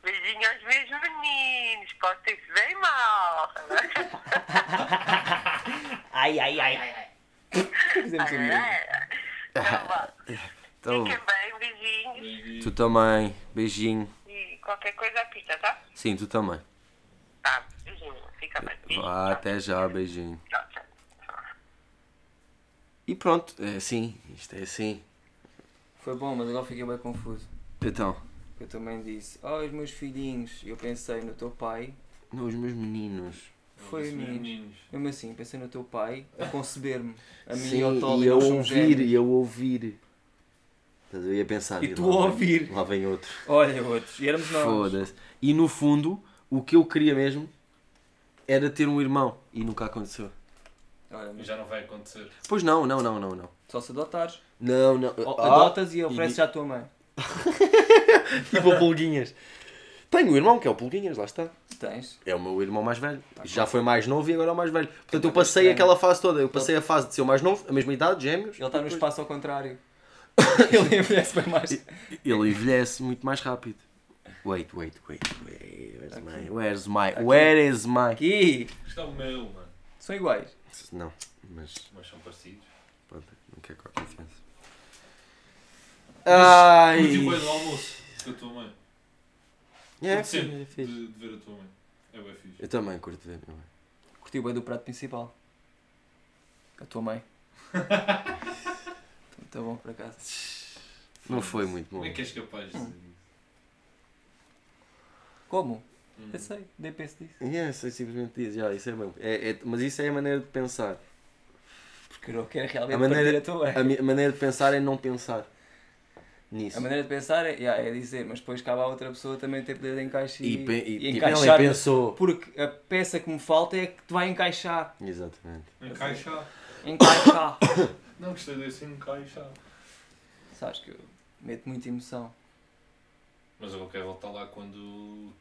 Beijinho aos meus meninos. Portem-se bem mal. Ai, ai, ai, ai. ai. Fizemos um beijo. Então Fiquem bem, beijinhos. Beijinho. tu também. Beijinho. E qualquer coisa apita, tá? Sim, tu também. Tá, beijinho. Fica bem. Beijinho. Vá, até já, beijinho. Tchau, tchau. E pronto, é assim. Isto é assim. Foi bom, mas agora fiquei bem confuso. Então, Eu também disse, oh, os meus filhinhos. Eu pensei no teu pai. não, os meus meninos. Foi Os meninos. meninos. Mesmo assim, pensei no teu pai a conceber-me. A mim e ao e eu ouvir, e eu ouvir. Estás a? Eu pensar. E tu lá vem- ouvir. Lá vem outro. Olha, outros. E éramos nós. Foda-se. E no fundo, o que eu queria mesmo era ter um irmão. E nunca aconteceu. Olha, Mas já não vai acontecer. Pois não, não, não, não, não. só se adotares. Não, não. Ah, Adotas e ofereces à tua mãe. Tipo o Pulguinhas. Tenho um irmão que é o Pulguinhas, lá está. Tens. É o meu irmão mais velho. Já foi mais novo e agora é o mais velho. Portanto, eu Então, passei estranho. aquela fase toda. Eu passei a fase de ser o mais novo, a mesma idade, gêmeos. Ele está no Depois- espaço ao contrário. Ele envelhece bem mais. Ele envelhece muito mais rápido. Wait, wait, wait, wait. Where's Aqui. my... Where's my... Aqui. Where is my... Aqui. Isto é o meu, mano. São iguais. Não, mas... Mas são parecidos. Pronto, não quero qualquer confiança. Ai... Curti bem do almoço com a tua mãe. É, sim, sempre é fixe. de, de ver a tua mãe. É bem fixe. Eu também curto ver. minha mãe. Curti bem do prato principal. A tua mãe. Está bom, por acaso. Não foi muito bom. Como é que és capaz de Hum. dizer isso? Como? Hum. Eu sei, nem penso disso. Yes, eu simplesmente diz, já, isso é bom. É, é- mas isso é a maneira de pensar. Porque eu não quero realmente A maneira- a tua mãe. A a maneira de pensar é não pensar nisso. A maneira de pensar é, yeah, é dizer, mas depois cabe a outra pessoa também ter poder de encaixe E, e, e e, tipo, encaixar. pensou. Porque a peça que me falta é que te vai encaixar. Exatamente. Encaixar. Encaixar. Não gostei desse encaixar. Sabes que eu meto muita emoção. Mas eu quero voltar lá quando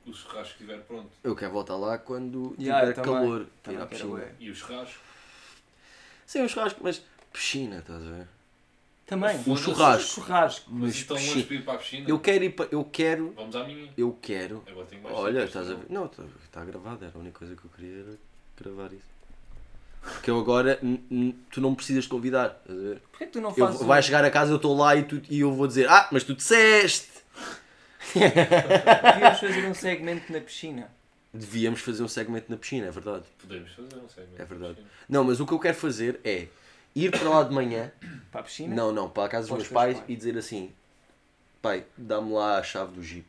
o churrasco estiver pronto. Eu quero voltar lá quando Yeah, tiver também. calor. Também. E o churrasco? Sim, um churrasco, mas piscina, estás a ver? Também. O Foda-se. churrasco. Churrasco. Mas então piscina. longe para ir para a piscina? Eu quero ir para. Eu quero. Vamos à minha. Eu quero. Agora tenho mais Olha, estás a não? ver? Não, está está gravado. Era a única coisa que eu queria era gravar isso. Porque eu agora. Tu não precisas convidar. Porquê que tu não Eu, fazes. vai chegar a casa, eu estou lá e, tu, e eu vou dizer: Ah, mas tu disseste! Devíamos fazer um segmento na piscina. Devíamos fazer um segmento na piscina, é verdade. Podemos fazer, não sei. É verdade. Não, mas o que eu quero fazer é ir para lá de manhã. Para a piscina? Não, não, para a casa dos meus pais pais. e dizer assim: Pai, dá-me lá a chave do jeep.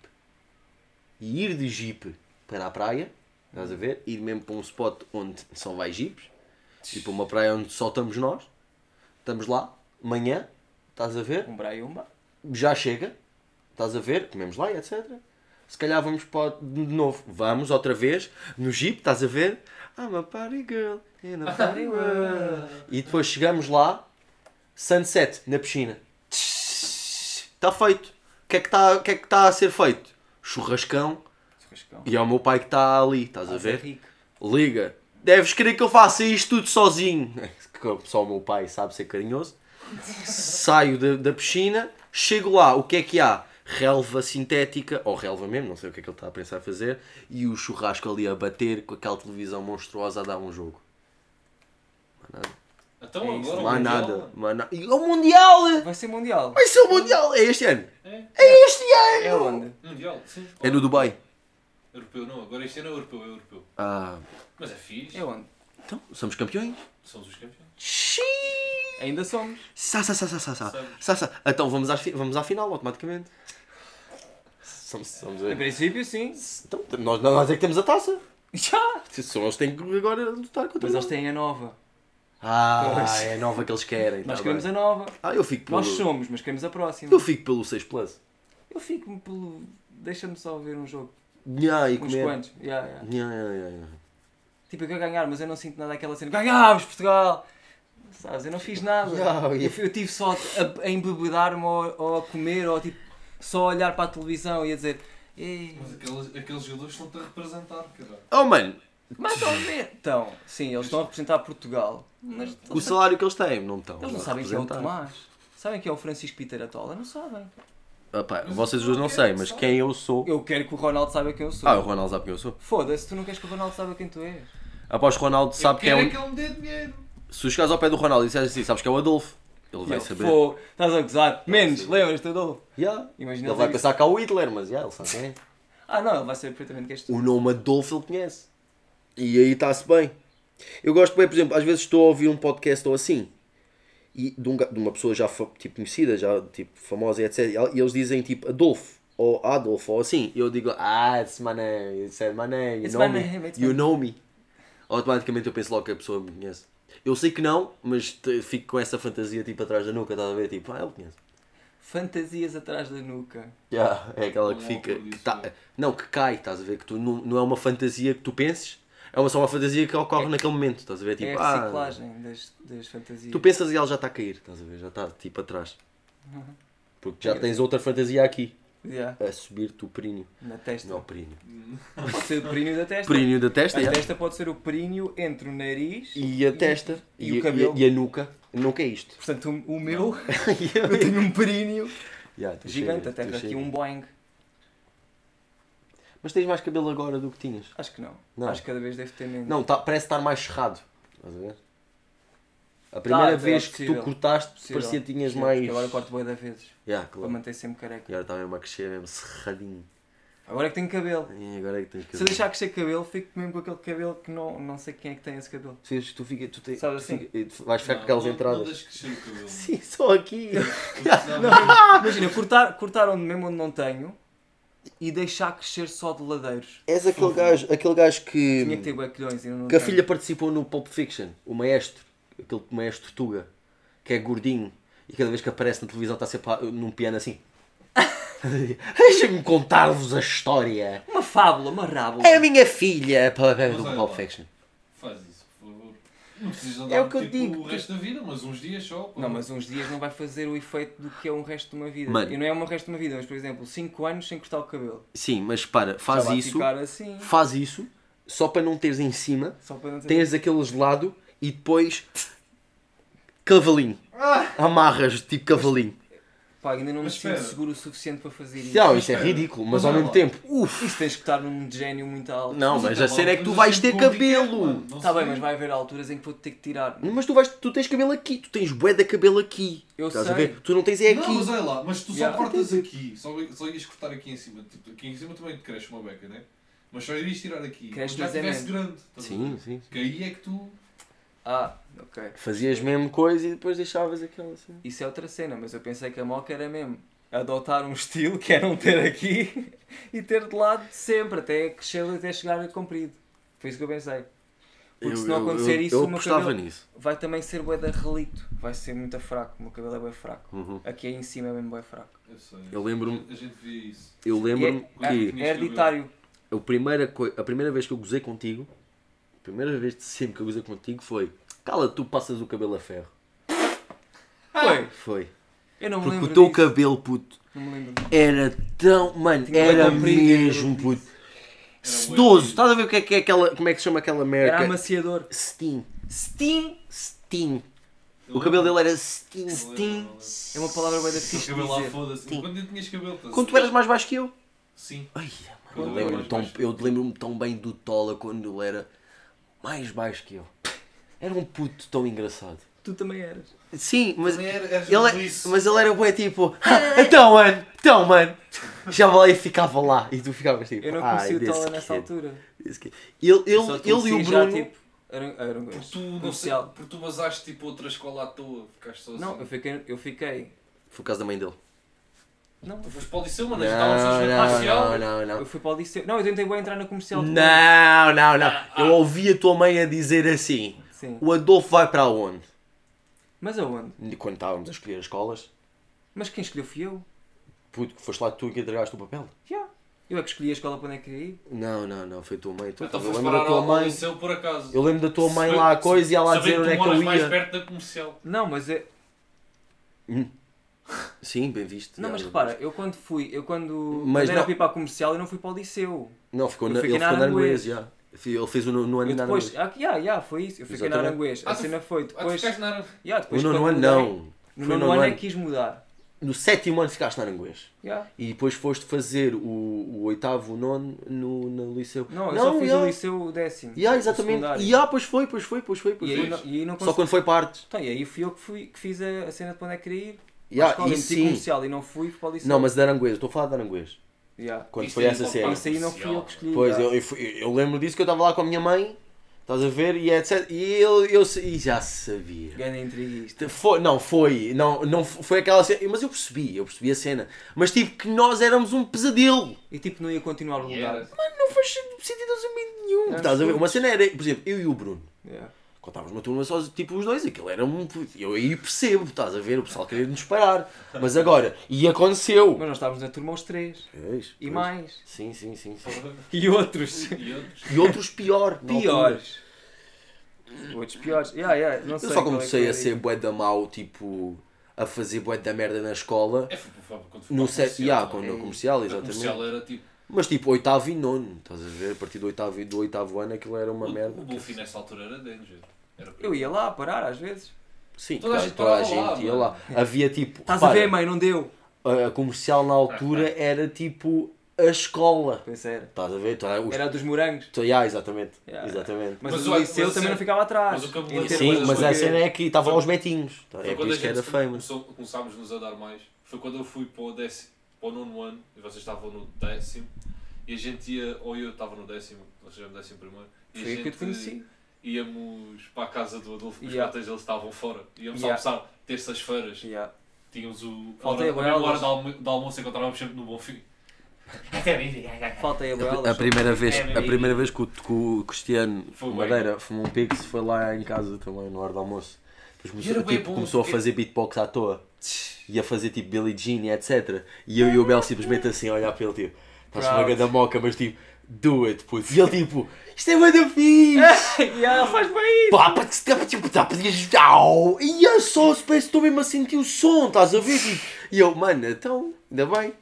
E ir de jeep para a praia, estás a ver? Ir mesmo para um spot onde só vai jeeps, tipo uma praia onde só estamos nós. Estamos lá, manhã, estás a ver? Um braiumba. Já chega, estás a ver? Comemos lá e etc. Se calhar vamos para de novo. Vamos outra vez no jeep, estás a ver? I'm a party girl in a party world. E depois chegamos lá, sunset na piscina. Está feito. O que é que está que é que tá a ser feito? Churrascão. Churrascão. E é o meu pai que está ali, estás a Ah, ver? Liga Deves querer que eu faça isto tudo sozinho. Só o meu pai sabe ser carinhoso. Saio da, da piscina, chego lá, o que é que há? Relva sintética, ou relva mesmo, não sei o que é que ele está a pensar fazer, e o churrasco ali a bater com aquela televisão monstruosa a dar um jogo. Então É isso, agora o Mais Mundial- nada, mais nada. E o Mundial! Vai ser mundial. Vai ser o Mundial! É este ano! É? É este ano! É onde? Mundial, sim. É no Dubai. Europeu não, agora este ano é europeu, é europeu. Ah, Mas é fixe. É onde? então, somos campeões. Somos os campeões. Xiii! Ainda somos. Sa, sa, sa, sa, sa, sa. Somos. Sa, sa. Então vamos, fi- vamos à final automaticamente. Somos, somos Em princípio, sim. então, nós, nós é que temos a taça. Já! Só eles têm que agora lutar contra Mas nós. eles têm a nova. Ah, Pois. é a nova que eles querem. Nós tá queremos bem. a nova. Ah, eu fico pelo... Nós somos, mas queremos a próxima. Eu fico pelo 6 Plus. Eu fico pelo. Deixa-me só ver um jogo. Nha, e Uns comer. quantos. Yeah, yeah. Nha, nha, nha, nha. Tipo, eu quero ganhar, mas eu não sinto nada aquela cena. Ganhámos, Portugal! Sabes, eu não fiz nada. Eu, fui- eu tive só a, a embebedar-me ou, ou a comer ou tipo, só a olhar para a televisão e a dizer. "Ei, Mas aqueles, aqueles jogadores estão-te a representar, caralho. Oh, mano, Mais ou menos. Então, sim, eles estão a representar Portugal. Mas o salário que eles têm, não estão. eles não a sabem quem é o. Tomás. Sabem quem é o Francisco Peter Atola? Não sabem. Ah, pá, Mas vocês dois não sei, mas quem eu sou. Eu quero que o Ronaldo saiba quem eu sou. Ah, o Ronaldo sabe quem eu sou. Foda-se, tu não queres que o Ronaldo saiba quem tu és. Após o Ronaldo sabe eu quem é quero o. que ele me dê dinheiro. Se tu chegares ao pé do Ronaldo e disseres assim, sabes que é o Adolfo, ele vai saber. Pô, estás a gozar. Menos, lembras-te, Adolfo? Yeah. Imagina Ele vai dizer pensar que é o Hitler, mas yeah, ele sabe quem é. Ah, não, ele vai saber perfeitamente quem és tu. O nome Adolfo ele conhece. E aí está-se bem. Eu gosto bem, por exemplo, às vezes estou a ouvir um podcast ou assim, e de, um ga- de uma pessoa já fa- tipo, conhecida, já tipo, famosa e etc. E eles dizem tipo Adolfo, ou Adolfo, ou assim. E eu digo, ah, it's my name, it's my name, you It's know my me. name, it's you my- know me. Automaticamente eu penso logo que a pessoa me conhece. Eu sei que não, mas te- fico com essa fantasia tipo atrás da nuca, estás a ver? Tipo, ah, ele conhece. Fantasias atrás da nuca. Yeah, é aquela que Não, fica. por que tá- não, que cai, estás a ver? Que tu não, não é uma fantasia que tu penses, é uma, só uma fantasia que ocorre É- naquele momento, estás a ver? Tipo, é a ah, reciclagem das, das fantasias. tu pensas e ela já está a cair, estás a ver? Já está tipo atrás. Uhum. Porque já tens outra fantasia aqui, Yeah, a subir-te o períneo. na testa. Não, o períneo. Pode ser o períneo da testa. Períneo da testa, A yeah. testa pode ser o períneo entre o nariz e a testa, e, e, o cabelo. e a nuca. Nunca é isto. Portanto, o, o meu, eu tenho um períneo Yeah, tu gigante, chegas, até tu aqui chegas. um Boeing. Mas tens mais cabelo agora do que tinhas. Acho que não. Não. Acho que cada vez deve ter menos. Não, tá, parece estar mais cerrado. Estás a ver? A primeira é vez que possível. tu cortaste, Possível. parecia que tinhas Sim, mais. Agora corto boa da vezes. Yeah, Para claro. manter sempre careca. E agora está mesmo a crescer, mesmo cerradinho. Agora é que tenho cabelo. E agora é que tens Se eu cabelo. deixar crescer cabelo, fico mesmo com aquele cabelo que não, não sei quem é que tem esse cabelo. Sim, tu, fica, tu, te, Sabes assim? fica- tu vais ficar com Não, aquelas não- Não entradas. deixes crescer o cabelo. Sim, só aqui. Não, Imagina, cortar, cortar onde mesmo onde não tenho e deixar crescer só de ladeiros. És aquele gajo, aquele gajo que, Tinha que ter e não que a filha participou no Pulp Fiction, o maestro, aquele maestro Tuga, que é gordinho e cada vez que aparece na televisão está sempre lá, num piano assim. Deixa-me contar-vos a história. Uma fábula, uma rábula. É a minha filha do Pulp. Fiction. Faz isso, por favor. Não precisas andar É o que eu digo, o resto da vida, mas uns dias só. Não, mas uns dias não vai fazer o efeito do que é um resto de uma vida. Mano. E não é um resto de uma vida, mas por exemplo, 5 anos sem cortar o cabelo. Sim, mas para, faz isso, ficar assim, faz isso, só para não teres em cima, só para não ter... tens aquele gelado e depois cavalinho. Amarras tipo cavalinho. Pá, ainda não me Mas sinto espera. seguro o suficiente para fazer isso. Não, isso é ridículo, mas Mas ao mesmo tempo, uff. Isso tens que estar num gênio muito alto. Não, mas até a cena é que tu vais ter cabelo. Não Está bem, mas vai haver alturas em que vou ter que tirar. Mas tu, vais, tu tens cabelo aqui, tu tens bué de cabelo aqui. Eu Estás a sei. ver? Tu não tens é Não, aqui. mas olha lá, mas tu só cortas aqui, só, só ias cortar aqui em cima. Tipo, aqui em cima também te cresce uma beca, né? Mas só irias tirar aqui. Cresce, já mas é estivesse grande. a Sim, ver? sim. Que aí é que tu. Ah, ok. Fazias mesmo coisa e depois deixavas aquela assim. Isso é outra cena, mas eu pensei que a moca era mesmo adotar um estilo que é não ter aqui e ter de lado sempre, até crescer até chegar a comprido. Foi isso que eu pensei. Porque se não acontecer isso, eu o meu cabelo nisso. vai também ser bué de relito. Vai ser muito fraco. O meu cabelo é bué fraco. Uhum. Aqui em cima é mesmo bué fraco. Eu sei. Eu lembro-me- A gente via isso. Eu lembro-me E é, que é hereditário. a primeira, a primeira vez que eu gozei contigo, a primeira vez de sempre que eu gozei contigo foi Cala, tu passas o cabelo a ferro. Foi. Foi. Eu não me Porque lembro o teu disso. cabelo, puto, Não me lembro. era tão. Mano, Tinha era comprido, mesmo, puto. sedoso. Estás a ver o que é que é aquela. Como é que se chama aquela Era merda? amaciador. Steam. Steam. Steam. O cabelo dele era Steam. Steam. É uma palavra bem da O fixe de cabelo lá dizer. foda-se. Sim. Quando eu tinhas cabelo, a Quando tu eras mais baixo que eu. Sim. Ai, Quando eu lembro-me era tão, baixo. eu lembro-me tão bem do Tola quando ele era mais baixo que eu. Era um puto tão engraçado. Tu também eras. Sim, mas Também era- eras ele, é- mas ele era bué tipo, "Ah, então mano, então mano. Já lá e ficava lá. E tu ficavas tipo, Eu não "Ai, conheci o Tola nessa kid, altura. kid." Ele, ele, ele e o Bruno. tipo, eram, eram Porque tu, comercial. porque tu basaste tipo outra escola à toa. Ficaste sozinho. Não, eu fiquei, eu fiquei. Foi por causa da mãe dele. Não, Tu foste para o liceu, mano. Não, não, não, não, eu não. fui para o liceu. Não, eu tentei bem entrar na comercial. depois. Não, não, não. Ah, Eu ouvi a tua mãe a dizer assim: Sim. o Adolfo vai para onde? Mas aonde? Quando estávamos a escolher as escolas, Mas quem escolheu fui eu. puto, foste lá tu que entregaste o papel. Já. Eu é que escolhi a escola para onde é que queria ir. Não, não, não, foi a tua mãe. Tu, Então eu lembro da tua mãe. liceu por acaso. Eu lembro da tua mãe Saber- lá a coisa e ela a dizer onde é que eu moras mais ia. perto da comercial. Não, mas é. Sim, bem visto. Não, mas repara, eu quando fui, eu quando, Mas quando era não- para ir para a comercial, eu não fui para o liceu. Não, ficou Eu na, fiquei ele na ficou na Aranguês. Já. Ele fez o no, no ano na depois, Aranguês. ah, yeah, yeah, foi isso. Eu fiquei na Exatamente. Aranguês. Ah, A cena foi Ah, depois. ficaste na... Yeah, No depois nono quando ano não. No nono no ano é que quis mudar. No sétimo ano ficaste na Aranguês. Yeah. E depois foste fazer o, o oitavo, o nono no, no liceu. Não, eu só fiz já. o liceu décimo. Yeah, o exatamente. E ah, pois foi, pois foi, pois foi, pois E foi. aí, não, e aí não Só consegui. quando foi partes. Então, e aí fui eu que, fui, que fiz a, a cena de para onde é que queria ir. Yeah, escola, e meti sim. comercial e não fui, para o liceu. Não, mas de Aranguês, estou a falar de Aranguês. Yeah. Quando Isto foi aí essa pode série. Isso aí não fui eu que escolhi. Pois, yeah. eu, eu, fui- eu lembro disso que eu estava lá com a minha mãe, estás a ver, e etc. E eu, eu, e já sabia. Ganda intriguista. Foi, não, foi, não, não foi aquela cena, mas eu percebi, eu percebi a cena. Mas tipo que nós éramos um pesadelo. E tipo, não ia continuar o E lugar. Mano, não faz sentido absolutamente nenhum. Estás a ver? Uma cena era, por exemplo, eu e o Bruno. Yeah. Quando estávamos numa turma só, tipo os dois, aquilo era um. Eu aí percebo, estás a ver? O pessoal queria nos parar. Mas agora, e aconteceu. Mas nós estávamos na turma os três. Pois, E pois. mais. Sim, sim, sim. sim. E outros. E outros. E outros pior. Piores. Outros piores. Yeah, yeah, não sei Eu só é comecei que a ser bué da mau, tipo, a fazer bué da merda na escola. É, foi, foi quando fui No o set, comercial, yeah, não é? quando no É. comercial, exatamente. comercial era tipo. Mas tipo, oitavo e nono, estás a ver? A partir do oitavo, e- do oitavo ano aquilo era uma o, merda. O Buffy nessa altura era danger. Era Eu ia lá parar às vezes. Sim, Toda a claro, gente toda a lá, gente ia mano. lá. Havia tipo. Estás a ver, mãe? Não deu. a, a comercial na altura era tipo a escola. Pois era. Estás a ver? Toda- os- Era a dos morangos. to- yeah, exatamente. Yeah. exatamente. Mas, Mas o liceu também a não ficava atrás. mas Sim, mas a cena é que estavam aos betinhos. Tá? Foi É por quando a isso que gente era famous. começou, começámos nos a dar mais. Foi quando eu fui para o, décimo, para o nono ano e vocês estavam no décimo. E a gente ia, ou eu estava no décimo, vocês já no décimo primeiro. E a Foi aí que eu gente te conheci. íamos para a casa do Adolfo, porque Yeah. os yeah. eles estavam fora. Íamos Yeah. almoçar terças-feiras. Yeah. Tínhamos o. Faltei a hora, a a mesma hora de, almo de almoço encontrávamos sempre no Bom Fim. Falta aí a A, a primeira vez, É, a primeira vez que o, que o Cristiano Foi. Madeira fumou um pix foi lá em casa também, na hora do almoço. Depois E começou, tipo, começou a fazer beatbox à toa. E a fazer tipo Billie Jean e etc. E eu e o Bel simplesmente assim a olhar para ele tipo, estás uma Proud. ganda moca, mas tipo, do it, puto. E ele tipo, isto é muito fixe! yeah, faz bem isso. Pá, pá, tss, tá, tipo, tá, podias. Au! E é só, parece que estou mesmo a sentir o som, estás a ver? Tipo, E eu, mano, então, ainda bem.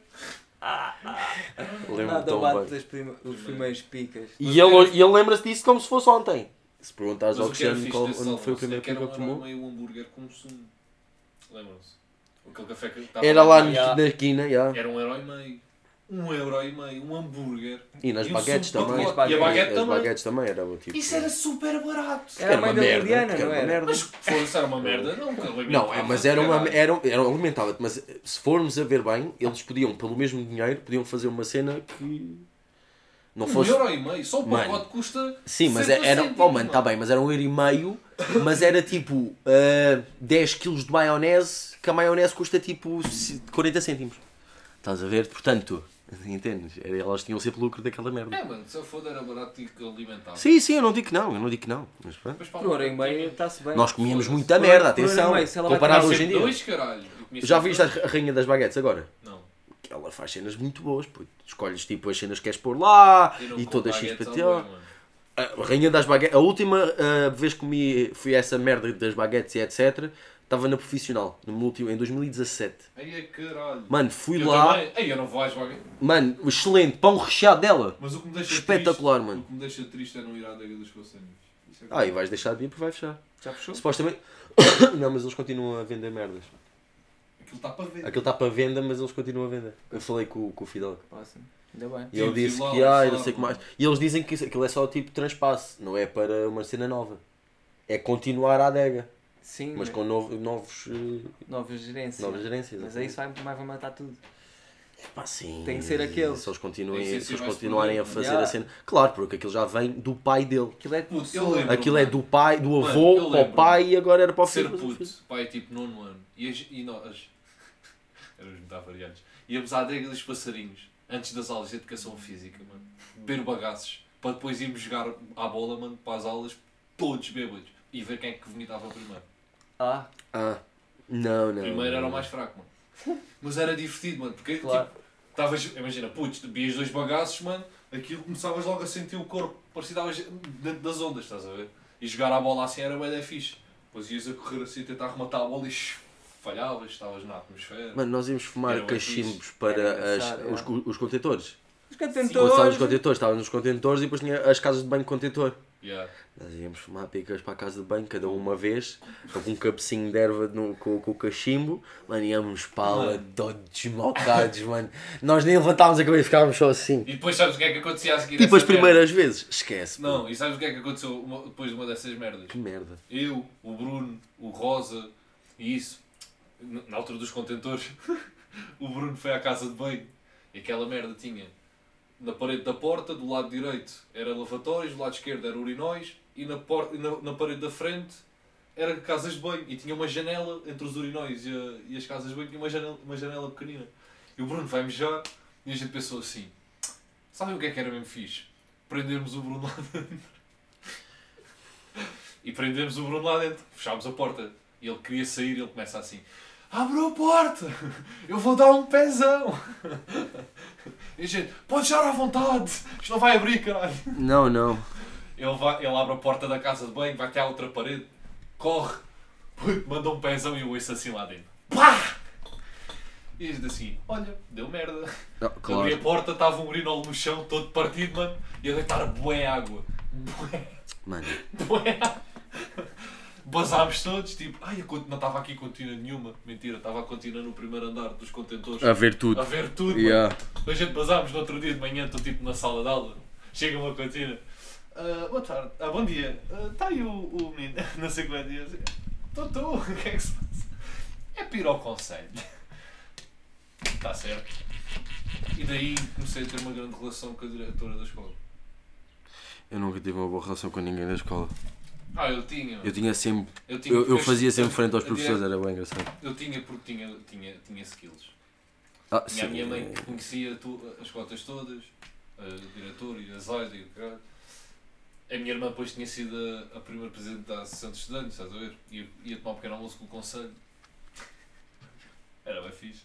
Lembro-me Nada tão bate bem. prima- os primeiros picas. E ele, e ele lembra-se disso como se fosse ontem. Se perguntares ao Cristiano qual, onde foi o primeiro que pico que um tomou, meio hambúrguer com sumo. Lembram-se? Aquele café que estava era lá no- na esquina, yeah. Era um euro e meio. Um euro e meio, um hambúrguer. e nas E o baguetes sumo também. pacote. E a baguete As também. baguetes também era o tipo. Isso era super barato. Era a mãe da Liliana, porque não uma era? merda. Mas foda-se, era uma merda. Não, que Não, é, mas era uma. Era, era, alimentava-te, mas se formos a ver bem, eles podiam, pelo mesmo dinheiro, podiam fazer uma cena que. Não Um fosse. euro e meio. Só o Mano. pacote custa. Sim, mas 60 era. Oh, mano, tá bem, mas era um euro e meio, mas era tipo uh, 10 kg de maionese, que a maionese custa tipo 40 cêntimos. Estás a ver? Portanto, entendes? Elas tinham sempre lucro daquela merda. É, mano, se eu foda era barato e alimentava. Sim, sim, eu não digo que não, eu não digo que não. Mas pronto. Pá, Por hora e meia está-se bem. Nós comíamos muita merda, atenção. meio, se ela vai Comparado hoje em dia. Dois, caralho. Já viste a Rainha das Baguetes agora? Não. Ela faz cenas muito boas, puto. Escolhes tipo as cenas que queres pôr lá e como todas baguetes XPTO. mano. A Rainha das Baguetes, a última uh, vez que comi foi essa merda das baguetes e etc. Estava na profissional, no último, em 2017. Aí é caralho. Mano, fui eu lá. Também. Aí eu não vou às vagas. Mano, excelente, pão recheado dela. Mas o que me deixa Espetacular, triste, mano. O que me deixa triste é não ir à adega dos conselhos. Isso é Ah, e vais deixar de ir porque vai fechar. Já fechou? Supostamente. Não, mas eles continuam a vender merdas. Aquilo está para ver. Aquilo está para venda, mas eles continuam a vender. Eu falei com, com o Fidel. Passa. Ainda bem. E ele disse que há, lá, não sei o que mais. E eles dizem que aquilo é só tipo transpasse, não é para uma cena nova. É continuar a adega, Sim, mas com novo- novos, eh, novas gerências. novas gerências. Mas aí isso vai, vai vai matar tudo. Pá, sim. Tem que ser aquele. Se eles, continuem, ser se eles mais continuarem a fazer Yeah. a cena. Claro, porque aquilo já vem do pai dele. Aquilo é Puto, lembro. Aquilo é do pai, do avô eu para o pai e agora era para o Ser filho. puto, pai tipo nono ano. E, as- e nós. Éramos muito variantes. Íamos à adega dos passarinhos. Antes das aulas de educação física, mano. Beber bagaços. Para depois irmos jogar à bola, mano, para as aulas, todos bêbados. E ver quem é que vomitava primeiro. Ah, Ah, não, não. Primeiro era o mais fraco, mano. Mas era divertido, mano. Porque, Claro. tipo, estavas, imagina, putz, bebias dois bagaços, mano, aquilo começavas logo a sentir o corpo. Parecia que estavas dentro das ondas, estás a ver? E jogar a bola assim era bem da fixe. Depois ias a correr assim, tentar rematar a bola e falhavas, estavas na atmosfera. Mano, nós íamos fumar Era cachimbos para as- engraçado, os, é. os contentores. os Quando estávamos nos contentores. contentores, estávamos nos contentores e depois tinha as casas de banho contentor. Yeah. Nós íamos fumar picas para a casa de banho, cada um uma vez, com um cabecinho de erva no, com, com o cachimbo, mano, íamos pala, Mano. todos desmalcados, mano. Nós nem levantávamos a cabeça, ficávamos só assim. E depois sabes o que é que acontecia a seguir? Tipo as essa merda? primeiras vezes, esquece. pô. Não, e sabes o que é que aconteceu uma- depois de uma dessas merdas? Que merda. Eu, o Bruno, o Rosa e isso, na altura dos contentores, o Bruno foi à casa de banho e aquela merda tinha na parede da porta, do lado direito era lavatórios, do lado esquerdo era urinóis e na, por, e na, na parede da frente era casas de banho e tinha uma janela entre os urinóis e, a- e as casas de banho, tinha uma janela, uma janela pequenina. E o Bruno vai mejar e a gente pensou assim: sabem o que é que era mesmo fixe? Prendermos o Bruno lá dentro. E prendemos o Bruno lá dentro, fechámos a porta. E ele queria sair ele começa assim: Abre a porta! Eu vou dar um pezão! E a gente, pode deixar à vontade! Isto não vai abrir, caralho! Não, não. Ele, vai, ele abre a porta da casa de banho, vai até à outra parede, corre, puto, manda um pezão e eu ouço assim lá dentro. Pá! E gente assim, olha, deu merda. Não, Abri a claro. porta, estava um urinol no chão, todo partido, mano, e a deitar bué água. Bué, Mano, bué água. Basámos todos, tipo, ai, a cont- não estava aqui contínua nenhuma. Mentira, estava a contínua no primeiro andar dos contentores. a ver tudo. A ver tudo, mano. Yeah. A gente basámos no outro dia de manhã, estou tipo na sala de aula, chega uma cantina. "Ah, boa tarde, ah, bom dia, está aí o, o menino, não sei quantos dias. Estou, estou, o que é que se passa? É para ir ao conselho. Está certo. E daí comecei a ter uma grande relação com a diretora da escola. Eu nunca tive uma boa relação com ninguém da escola. Ah, eu tinha. Eu tinha sempre. Eu, tinha Eu, eu fazia sempre a- frente aos a professores, era bem engraçado. Eu tinha porque tinha, tinha, tinha skills. Ah, Tinha a sim. minha mãe que conhecia as cotas todas, a diretora e a Zaida e o caralho. A minha irmã depois tinha sido a, a primeira presidente da Associação de Estudantes, estás a ver? Ia, ia tomar um pequeno almoço com o conselho. Era bem fixe.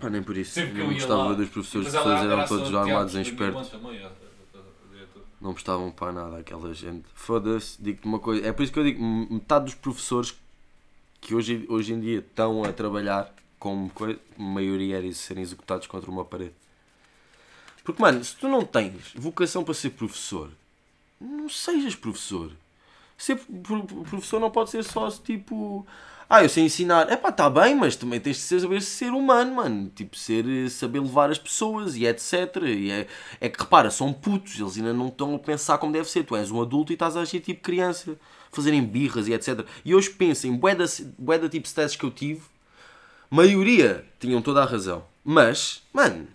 Pá, nem por isso. Sempre que eu ia gostava lá. dos professores, os professores era eram a todos armados em espertos. também, a, a- a diretora. Não prestavam para nada aquela gente. Foda-se, digo-te uma coisa. É por isso que eu digo, metade dos professores que hoje, hoje em dia estão a trabalhar como coisa, a maioria era isso, serem executados contra uma parede. Porque, mano, se tu não tens vocação para ser professor, não sejas professor. Ser pro- pro- professor não pode ser só tipo. Ah, eu sei ensinar. É pá, tá bem, mas também tens de saber ser humano, mano. Tipo, ser, saber levar as pessoas e etc. E é, é que repara, são putos, eles ainda não estão a pensar como deve ser. Tu és um adulto e estás a agir tipo criança, fazerem birras e etc. E hoje penso em bué da, bué da tipo testes que eu tive, maioria tinham toda a razão. Mas, mano,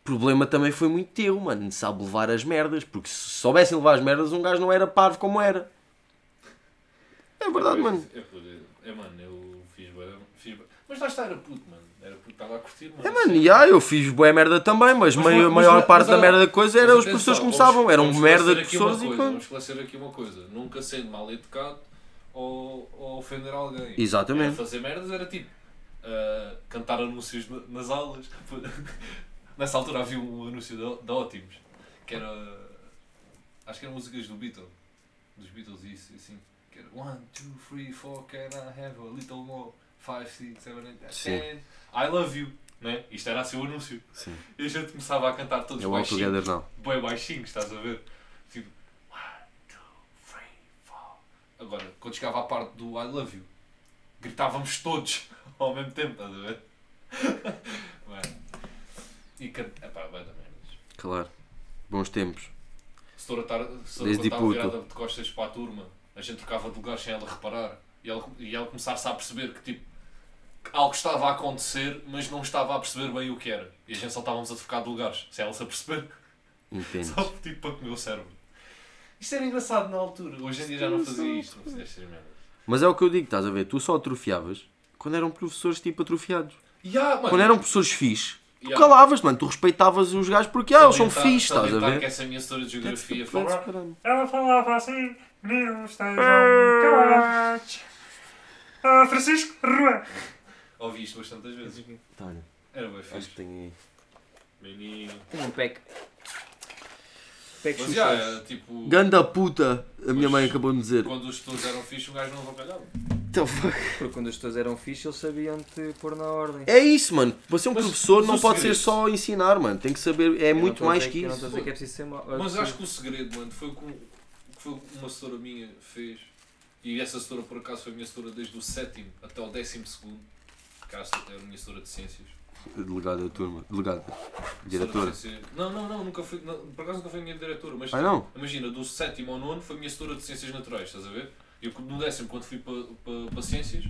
o problema também foi muito teu, mano, sabe levar as merdas. Porque se soubessem levar as merdas, um gajo não era parvo como era. É verdade, mano. É, por- é, mano, eu fiz bem. Fiz bem. Mas lá está, era puto, mano. Era puto, estava a curtir, mano. É, mano, e ah, eu fiz boa merda também, mas, Mas a maior mas- parte mas da merda da coisa era os professores que começavam. Eram vamos merda de professores e coisa, quando. Vamos esclarecer aqui uma coisa. Nunca sendo mal educado ou, ou ofender alguém. Exatamente. Era fazer merdas era tipo ah, cantar anúncios na- nas aulas. Nessa altura havia um anúncio da, Ótimos que era. Acho que eram músicas do Beatles. Dos Beatles e isso, assim. Era 1, 2, 3, 4, can I have a little more? 5, 6, 7, 8, Sim. 10. I love you. Né? Isto era assim o anúncio. Sim. E a gente começava a cantar todos All baixinhos. Together Now. Bem baixinhos, estás a ver? Tipo, 1, 2, 3, 4. Agora, quando chegava à parte do I love you, gritávamos todos ao mesmo tempo, estás a ver? Mano. E can... Epá, vai da merdas. Claro. Bons tempos. Se a estar- se a puto. virada de costas para a turma, a gente trocava de lugar sem ela reparar. E ela, e ela começasse a perceber que tipo que algo estava a acontecer, mas não estava a perceber bem o que era. E a gente só estávamos a trocar de lugares, sem ela se aperceber. Entendes? Só tipo para comer o cérebro. Isto era engraçado na altura. Hoje em dia já não fazia isto. Não fazia estas merdas. Mas é o que eu digo, estás a ver? Tu só atrofiavas quando eram professores tipo atrofiados. Ya, mano. Quando eram professores fixes, tu Ya. calavas, mano. Tu respeitavas os gajos porque ah, eles são fixes, estás a ver? que essa minha história de geografia caramba. Ela falava assim, meninos estejam calados. Ah, Francisco, rua. Ouvi isto bastantes vezes. Tá, olha, Era bem acho fixe. que tem aí. Menino. Tem um pack. Pack Mas já, é tipo... Ganda puta, a minha mãe acabou de me dizer. Quando os tutores eram fixos, um gajo não avacalhava. Então, fuck. Porque quando as pessoas eram fixe, eles sabiam te pôr na ordem. É isso, mano. Para ser um Mas- professor mas não o pode ser segredo- só ensinar, mano. Tem que saber, é Eu não muito estou a mais dizer que Eu não estou a isso. dizer que é preciso ser mau. Mas acho que o segredo, mano, foi o que, o que foi uma setora minha fez. E essa setora, por acaso, foi a minha setora desde o sétimo até o décimo segundo. Que era a minha setora de ciências. Delegado da turma, delegado, diretora. De Não, não, não, nunca fui, não, por acaso nunca foi a minha diretora. Mas Ah, imagina, do sétimo ao nono foi a minha setora de ciências naturais, estás a ver? Eu no décimo, quando fui para, para, para ciências,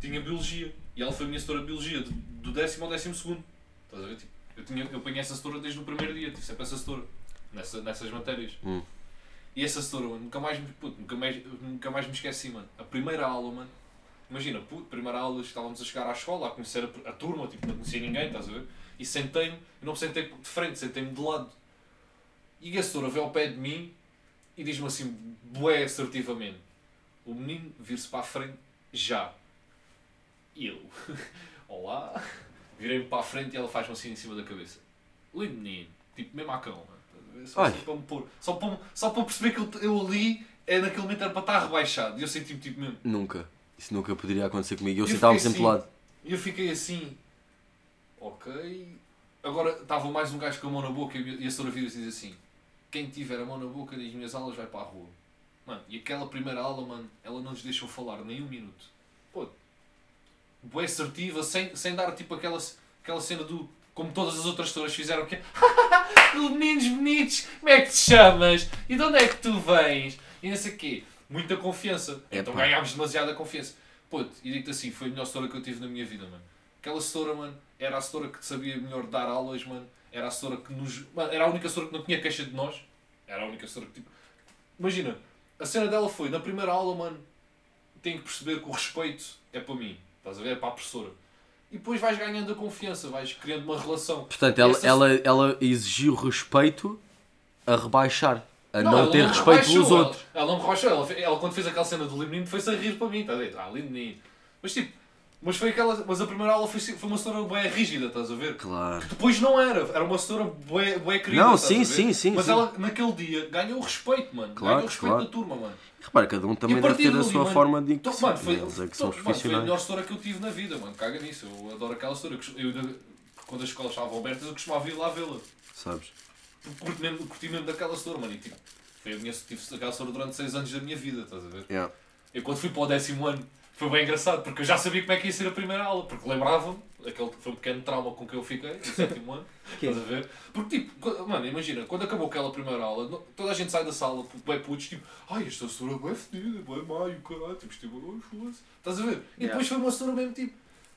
tinha biologia. E ela foi a minha setora de biologia, do, do décimo ao décimo segundo. Estás a ver? Tipo, eu, tinha, eu apanhei essa setora desde o primeiro dia, tive sempre essa setora. Nessa, nessas matérias. Hum. E essa setora, mano, nunca mais, puto, nunca, mais, nunca mais me esqueci, mano. A primeira aula, mano. Imagina, puto, primeira aula, estávamos a chegar à escola, a conhecer a, a turma, tipo, não conhecia ninguém, estás a ver? E sentei-me, eu não me sentei de frente, sentei-me de lado. E a setora veio ao pé de mim e diz-me assim, bué assertivamente: o menino vir-se para a frente já. E eu, olá, virei-me para a frente e ela faz-me assim em cima da cabeça. Lindo menino, tipo, mesmo à cão, Só, assim para me pôr, só para, só para perceber que eu, eu ali, é naquele momento era para estar rebaixado. E eu senti-me tipo mesmo. Nunca. Isso nunca poderia acontecer comigo. Eu Eu sentava-me sempre assim. lado. E eu fiquei assim, ok. Agora estava mais um gajo com a mão na boca e a- senhora vira diz assim: quem tiver a mão na boca das minhas aulas vai para a rua. Mano, e aquela primeira aula, mano, ela não nos deixou falar nem um minuto. Pô, boa assertiva, sem, sem dar tipo aquela, aquela cena do. Como todas as outras senhoras fizeram, que é. Meninos bonitos, como é que te chamas? E de onde é que tu vens? E não sei o quê. Muita confiança. Então Epá. ganhámos demasiada confiança. Pô, e digo-te assim, foi a melhor setora que eu tive na minha vida, mano. Aquela setora, mano, era a setora que sabia melhor dar aulas, mano. Era a setora que nos. Mano, era a única setora que não tinha queixa de nós. Era a única setora que tipo. Imagina, a cena dela foi, na primeira aula, mano, tem que perceber que o respeito é para mim. Estás a ver? É para a professora. E depois vais ganhando a confiança, vais criando uma relação. Portanto, ela, Essa- ela, ela exigiu respeito a rebaixar. A não, ela ter respeito pelos outros. Ela, não me rebaixou. Ela, ela, quando fez aquela cena do lindo menino, foi-se a rir para mim. Estás a? Ah, lindo menino. Mas tipo, mas foi aquela. Mas a primeira aula foi, foi uma setora bem rígida, estás a ver? Claro. Depois não era, era uma setora bué, bué querida. Não, sim, a ver? sim, sim, Mas sim. ela, naquele dia, ganhou o respeito, mano. Claro, ganhou o respeito claro. da turma, mano. Repara, cada um também deve ter a sua mano, forma de Então, mano, foi, Eles é que então, são mano, foi a profissionais. melhor setora que eu tive na vida, mano. Caga nisso. Eu adoro aquela setora. Eu, quando as escolas estavam abertas, eu costumava ir lá vê-la. Sabes? Curti mesmo, curti mesmo daquela setora, mano. E, tipo, foi a minha, tive aquela setora durante 6 anos da minha vida, estás a ver? Yeah. Eu quando fui para o décimo ano foi bem engraçado, porque eu já sabia como é que ia ser a primeira aula, porque lembrava-me, aquele foi um pequeno trauma com que eu fiquei no sétimo ano, estás a ver? Porque tipo, mano, imagina, quando acabou aquela primeira aula, toda a gente sai da sala, bem putos, tipo, ai, esta setora é bem fedida, bem maio, caralho, tipo, tipo, foda-se. Estás a ver? E depois foi uma setora mesmo tipo,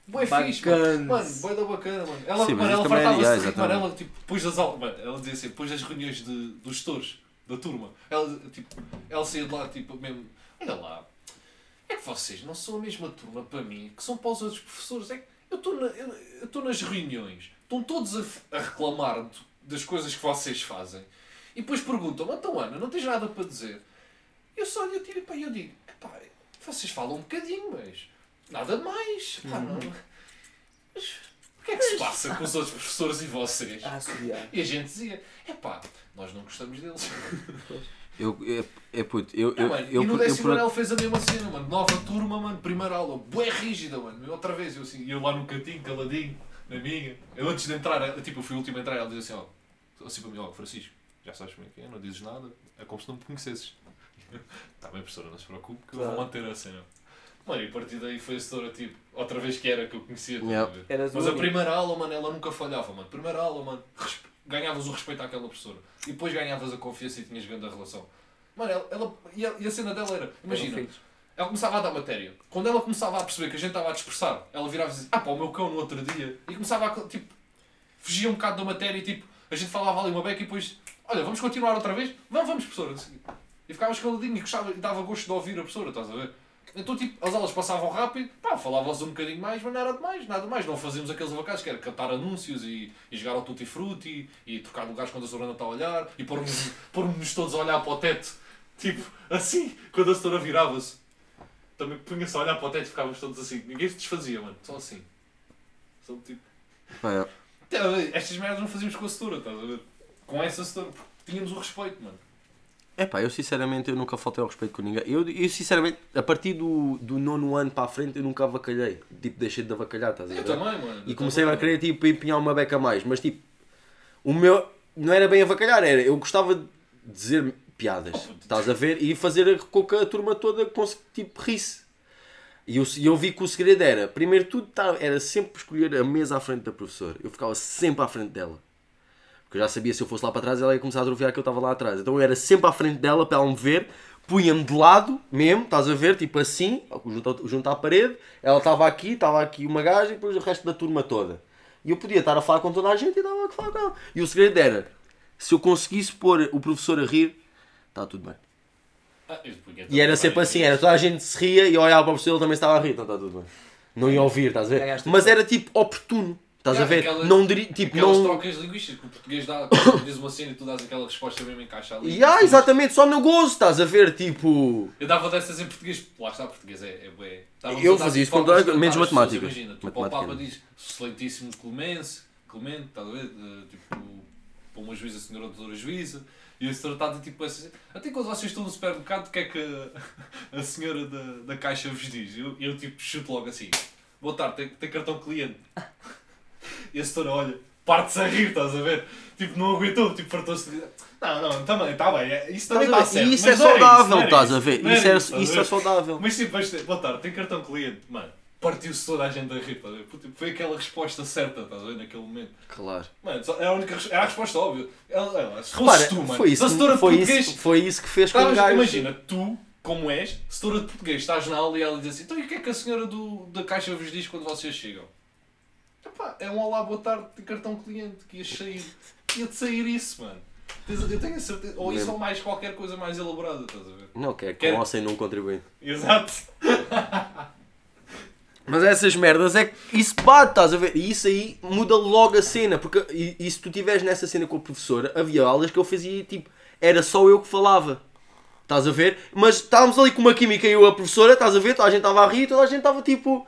Bacana. fixe, mano, mano bem da bacana, mano. Ela, Sim, mano, ela é- fartava-se de rir, mano, ela tipo, depois das aulas, mano, ela dizia assim, depois das reuniões de, dos gestores da turma, ela, tipo, ela saía de lá, tipo, mesmo, olha lá, é que vocês não são a mesma turma para mim que são para os outros professores. É que eu estou na- eu nas reuniões, estão todos a, a reclamar das coisas que vocês fazem e depois perguntam-me, então Ana, não tens nada para dizer? Eu só olho tiro e eu digo, epá, vocês falam um bocadinho, mas nada mais. Pá, não. Mas o que é que se passa com os outros professores e vocês? Ah. E a gente dizia, epá, nós não gostamos deles. Eu, é, é puto, eu, É, eu, mano, eu, e no décimo ano ele fez a mesma cena, mano. Nova turma, mano. Primeira aula. Bué rígida, mano. Outra vez, eu assim, eu lá no cantinho, caladinho, na minha. Eu antes de entrar, eu, tipo, eu fui o último a entrar, ela dizia assim, ó. Assim para mim, ó, Francisco, já sabes como é que é, não dizes nada. É como se não me conhecesses. Está bem, professora, não se preocupe que eu vou Claro. manter a cena. Mano, e a partir daí foi a setora, tipo, outra vez que era que eu conhecia. Eras o Mas a primeira aula, mano, ela nunca falhava, mano. Primeira aula, mano, respe- ganhavas o respeito àquela professora. E depois ganhavas a confiança e tinhas grande relação. Mano, ela, ela- e, a, e a cena dela era, imagina, ela começava a dar matéria. Quando ela começava a perceber que a gente estava a dispersar, ela virava e dizia, ah pá, o meu cão no outro dia. E começava a, tipo, fugia um bocado da matéria e tipo, a gente falava ali uma beca e depois, olha, vamos continuar outra vez? Vamos, vamos, professora. E ficavas caladinho e gostava, e dava gosto de ouvir a professora, estás a ver? Então, tipo, as aulas passavam rápido, pá, falávamos um bocadinho mais, mas não era demais, nada mais. Não fazíamos aqueles avacados que era cantar anúncios e, e jogar ao tutti frutti e trocar lugares quando a senhora está a olhar e pôr-nos pôr todos a olhar para o teto, tipo, assim, quando a senhora virava-se. Também punha-se a olhar para o teto e ficávamos todos assim. Ninguém se desfazia, mano, só assim. Só tipo. É. Até, Estas merdas não fazíamos com a setora, estás a ver? Com essa setora, porque tínhamos o respeito, mano. É pá, eu sinceramente eu nunca faltei ao respeito com ninguém. Eu, eu sinceramente, a partir do, do nono ano para a frente, eu nunca avacalhei. Tipo, deixei de avacalhar, estás a ver? Eu também, mano. E comecei também. a querer tipo, empenhar uma beca a mais. Mas tipo, o meu. Não era bem avacalhar, era. Eu gostava de dizer piadas. Estás a ver? E fazer com que a turma toda tipo, risse. E eu, eu vi que o segredo era, primeiro tudo, tá- era sempre escolher a mesa à frente da professora. Eu ficava sempre à frente dela. Porque eu já sabia se eu fosse lá para trás, ela ia começar a atrofiar que eu estava lá atrás. Então eu era sempre à frente dela para ela me ver, punha-me de lado mesmo, estás a ver? Tipo assim, junto, junto à parede. Ela estava aqui, estava aqui uma gaja e depois o resto da turma toda. E eu podia estar a falar com toda a gente e estava a falar com ela. E o segredo era, se eu conseguisse pôr o professor a rir, está tudo bem. Ah, E era sempre assim, era toda a gente se ria e eu olhava para o professor ele também estava a rir, então está tudo bem. Não ia ouvir, estás a ver? Mas era tipo oportuno, estás a Yeah, ver? Não diri, tipo, Aquelas não. trocas linguísticas que o português dá, quando diz uma cena e tu dás aquela resposta mesmo. E ah, exatamente, só no gozo, estás a ver? Tipo. Eu dava dessas em português, lá está, português é, é bué. Eu a fazia isso tipo, com menos matemáticas. Imagina, tu para o Matemática Papa diz excelentíssimo Clemente, Clemente, estás a ver? Tipo, para uma juíza, senhora doutora juíza. E esse tratado tipo assim. Até quando vocês estão no supermercado, o que é que a, a senhora da, da caixa vos diz? Eu, eu tipo chuto logo assim. Boa tarde, tem, tem cartão cliente. E a senhora olha, parte-se a rir, estás a ver? Tipo, não aguentou, tipo, fartou-se de. Não, não, também, está bem, é- isso também está ver? certo. E isso é saudável, estás a ver? Isso é, é saudável. Mas tipo, boa tarde, tem cartão cliente, mano. Partiu-se toda a gente a rir, estás a ver? Foi aquela resposta certa, estás a ver, naquele momento. Claro. Mano, era a única era a resposta óbvia. Ela, ela, se Repara, tu, mano, foi isso, setora de foi, isso, foi isso que fez com o gajo. imagina, tu, como és, setora de português, estás na aula e ela diz assim: então e o que é que a senhora do, da caixa vos diz quando vocês chegam? É um olá, boa tarde, de cartão cliente, que ias sair. Ia-te sair isso, mano. Eu tenho a certeza. Ou isso Mesmo. ou mais qualquer coisa mais elaborada, estás a ver? Não, que é Quer- sem não contribuinte. Exato. Mas essas merdas é que isso bate, estás a ver? E isso aí muda logo a cena. Porque e, e se tu estiveres nessa cena com a professora, havia aulas que eu fazia tipo, era só eu que falava. Estás a ver? Mas estávamos ali com uma química e eu e a professora, estás a ver? Toda a gente estava a rir, toda a gente estava tipo.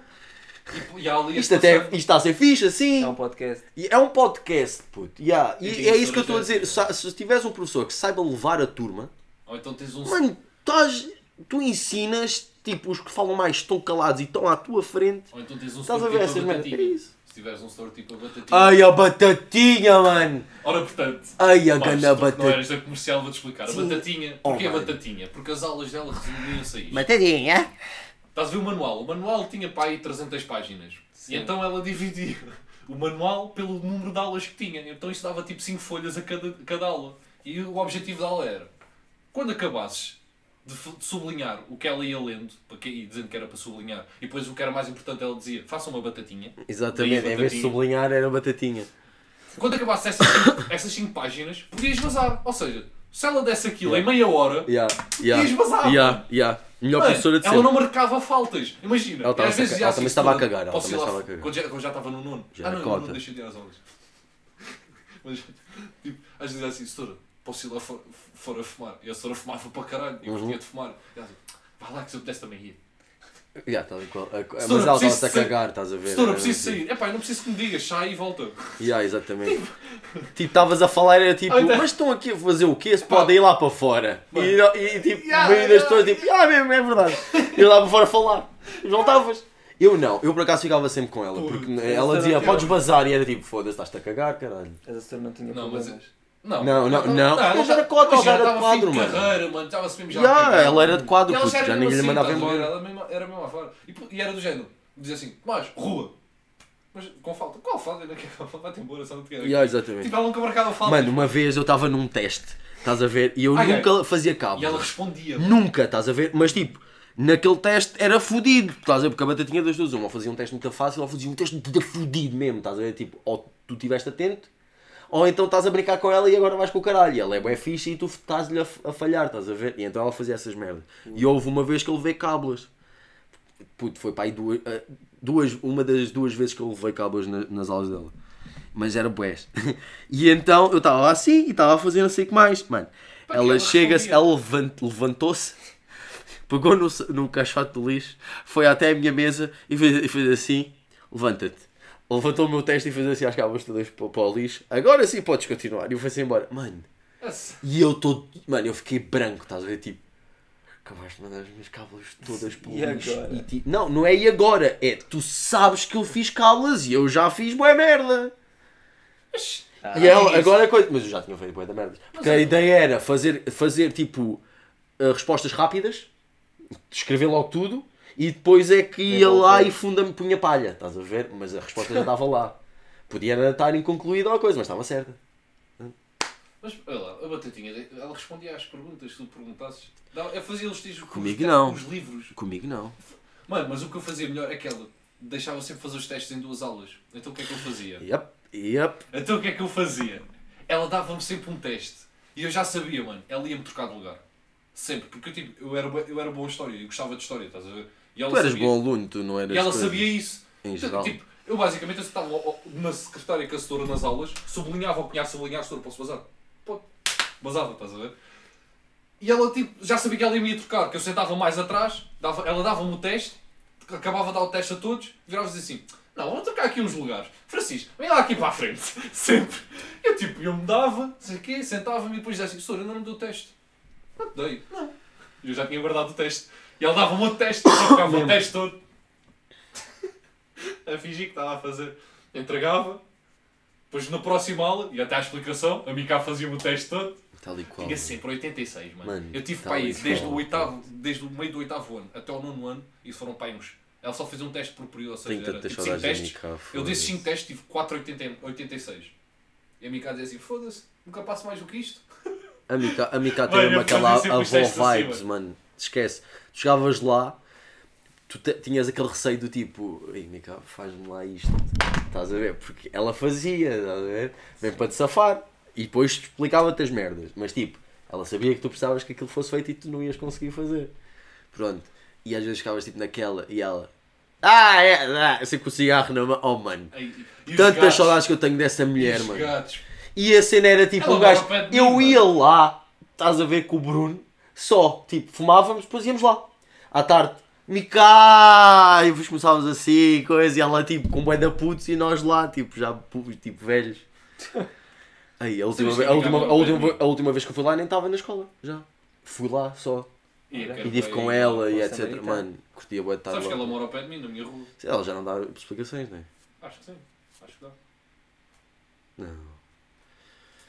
E, e ali Isto, a até, isto está a ser fixe assim. É um podcast. E é um podcast, puto. Yeah. E E, é isso que eu estou a dizer. Se, se tiveres um professor que saiba levar a turma, Ou então tens um. mano, estás, tu ensinas, tipo, os que falam mais estão calados e estão à tua frente. Ou então tens um Estás a ver tipo essas a merdas? É batatinha. isso. Se tiveres um setor tipo a batatinha. Ai, a batatinha, mano! Ora, portanto. Ai, a ganda que não batatinha. eras da comercial, vou-te explicar. A Sim. batatinha. Oh, Porquê a mano. batatinha? Porque as aulas dela resumiam-se a isto. Batatinha? Estás a ver o manual? O manual tinha para aí 300 páginas. E então ela dividia o manual pelo número de aulas que tinha. Então isto dava tipo 5 folhas a cada, cada aula. E o objetivo da aula era, quando acabasses de, de sublinhar o que ela ia lendo, porque, e dizendo que era para sublinhar, e depois o que era mais importante ela dizia, faça uma batatinha. Exatamente, Daí em vez de batatinha. sublinhar era batatinha. Quando acabasse essas 5 essas cinco páginas, podias vazar. Ou seja, se ela desse aquilo em meia hora, Yeah, yeah, Ias vazar, yeah, yeah. Melhor Mano, professora de ela sempre. não marcava faltas. Imagina. Ela às vezes a- já ela também estava a cagar, ela também estava a cagar. Quando já, quando já estava no nono. Já ah, não, cota. nono deixa de ir às aulas. Mas, tipo, às vezes é assim, setora, posso ir lá fora, fora fumar. E a setora fumava para caralho. E Uhum. gostia de fumar. E ela assim, vai lá que se eu pudesse também ir. Já, tal e qual. A- a- Mas ela preciso estava-se a sair. cagar, estás a ver? Setora, Era preciso tipo- sair. Epá, eu não preciso que me digas, sai e volta. Ya, exatamente. Tipo, estavas a falar, era tipo, tá. mas estão aqui a fazer o quê? Se podem ir lá para fora. E, e, tipo, Ya, meio das pessoas, tipo, ah, mesmo, é verdade. E lá para fora falar. E voltavas. Eu não, eu por acaso ficava sempre com ela, porque ela dizia, não podes bazar, e era tipo, foda-se, estás-te a cagar, caralho. Essa senhora não tinha Não, mas-. Não, Não, não, não. ela Mas era quadro, mas ela era de quadro, mano. carreira, mano. Mesmo já. Já, ela era de quadro, puto, já já ninguém lhe assim, mandava estás a ver? embora. Ela mesmo- era mesmo a fora. E, e era do género. Dizia assim, Tomás, rua. Mas com falta. Qual falta? Quero falta. Vai-te embora, só não te quero. Ya, exatamente. Tipo, ela nunca marcava falta. Mano, uma vez eu estava num teste, estás a ver? E eu Ai, ai. nunca fazia cabo. E ela respondia. Nunca, estás a ver? Mas tipo, naquele teste era fodido, estás a ver? Porque a batatinha das duas, uma ou fazia um teste muito fácil ou fazia um teste muito fodido mesmo, estás a ver? Tipo, ou tu estiveste atento, ou então estás a brincar com ela e agora vais com o caralho. E ela é bem fixe e tu estás-lhe a, a falhar, estás a ver? E então ela fazia essas merdas. E houve uma vez que eu levei cábulas. Puto, foi para aí duas, ah, duas, uma das duas vezes que eu levei cábulas na- nas aulas dela. Mas era bués. E então eu estava assim e estava a fazer não sei o que mais. Mano, que ela chega-se, ela levant- levantou-se, pegou no, no caixote do lixo, foi até a minha mesa e fez, e fez assim: levanta-te. Levantou o meu teste e fez assim às cábulas todas para, para o lixo. Agora sim podes continuar. E eu fui-se embora. Mano, e eu todo. Mano, eu fiquei branco, estás a ver? Tipo, acabaste de mandar as minhas cábulas todas para o E lixo. agora? E, tipo, não, não é e agora. É tu sabes que eu fiz cábulas e eu já fiz boa merda. Ah, E ela, isso. agora a coisa. Mas eu já tinha feito boa da merda. Porque a ideia era fazer, fazer tipo uh, respostas rápidas, escrever logo tudo e depois é que ia lá e funda-me punha palha. Estás a ver? Mas a resposta já estava lá. Podia estar inconcluída ou a coisa, mas estava certa. Mas olha lá, a batatinha, ela respondia às perguntas que tu perguntasses. Eu fazia os testes com Comigo os, não. os livros. Comigo não. Mano, mas o que eu fazia melhor é que ela deixava sempre fazer os testes em duas aulas. Então o que é que eu fazia? Yep, yep. Então o que é que eu fazia? Ela dava-me sempre um teste. E eu já sabia, mano, ela ia-me trocar de lugar. Sempre. Porque eu, tipo, eu, era, eu era bom em história, eu gostava de história, estás a ver? E ela Tu eras sabia, bom aluno, tu não eras. E ela sabia isso. Em Então, geral. Tipo, eu basicamente eu estava na secretária com a setora nas aulas, sublinhava o que tinha a setora, posso bazar? Pô, bazava, estás a ver? E ela tipo, já sabia que ela ia me trocar, que eu sentava mais atrás, dava, ela dava-me o teste, acabava de dar o teste a todos, virava-se assim, não, vamos trocar aqui uns lugares. Francisco, vem lá aqui para a frente, sempre. Eu tipo, eu me dava, não sei o quê, sentava-me e depois dizia assim, setora, ainda não me deu o teste. Não te dei, não. E eu já tinha guardado o teste. E ela dava-me outro teste, trocava o teste todo a fingir que estava a fazer. Entregava, depois na próxima aula, e até à explicação, a Mica fazia o teste todo. Tal e qual. Tinha sempre 86, mano. Mano, eu tive e desde qual. o, oitavo, desde o meio do oitavo ano até o nono ano, e foram pai uns. Ela só fez um teste por período, ou seja, era tipo 5 saudades da testes. Mica. Eu desses 5 testes tive 4,86. E a Mica dizia assim: foda-se, nunca passo mais do que isto. A Mica, a Mica tem mesmo aquela avó testes assim, vibes, mano. mano. Esquece. Tu chegavas lá, tu tinhas aquele receio do tipo, ei Mica, faz-me lá isto. Estás a ver? Porque ela fazia, estás a ver? Vem para te safar. E depois explicava-te as merdas. Mas tipo, ela sabia que tu precisavas que aquilo fosse feito e tu não ias conseguir fazer. Pronto. E às vezes ficavas tipo naquela e ela. Ah, é, ah, sempre com o cigarro na mão. Oh, mano. E Tantas gatos, saudades que eu tenho dessa mulher, mano. gatos. E a cena era tipo Ela um gajo. Eu ia lá, estás a ver com o Bruno, só, tipo, fumávamos, depois íamos lá. À tarde, Mica! E depois começávamos assim, coisa, e ela tipo com bué da putz e nós lá, tipo, já tipo velhos. Aí, a última, vez, que a, última, a, última, a última vez que eu fui lá nem estava na escola, já. Fui lá só. E, E tive com ela e etc. americano. Mano, curtia bué de estar Sabes que lá. ela mora ao pé de mim, na minha rua? Ela já não dá explicações, não é? Acho que sim. Acho que dá. Não.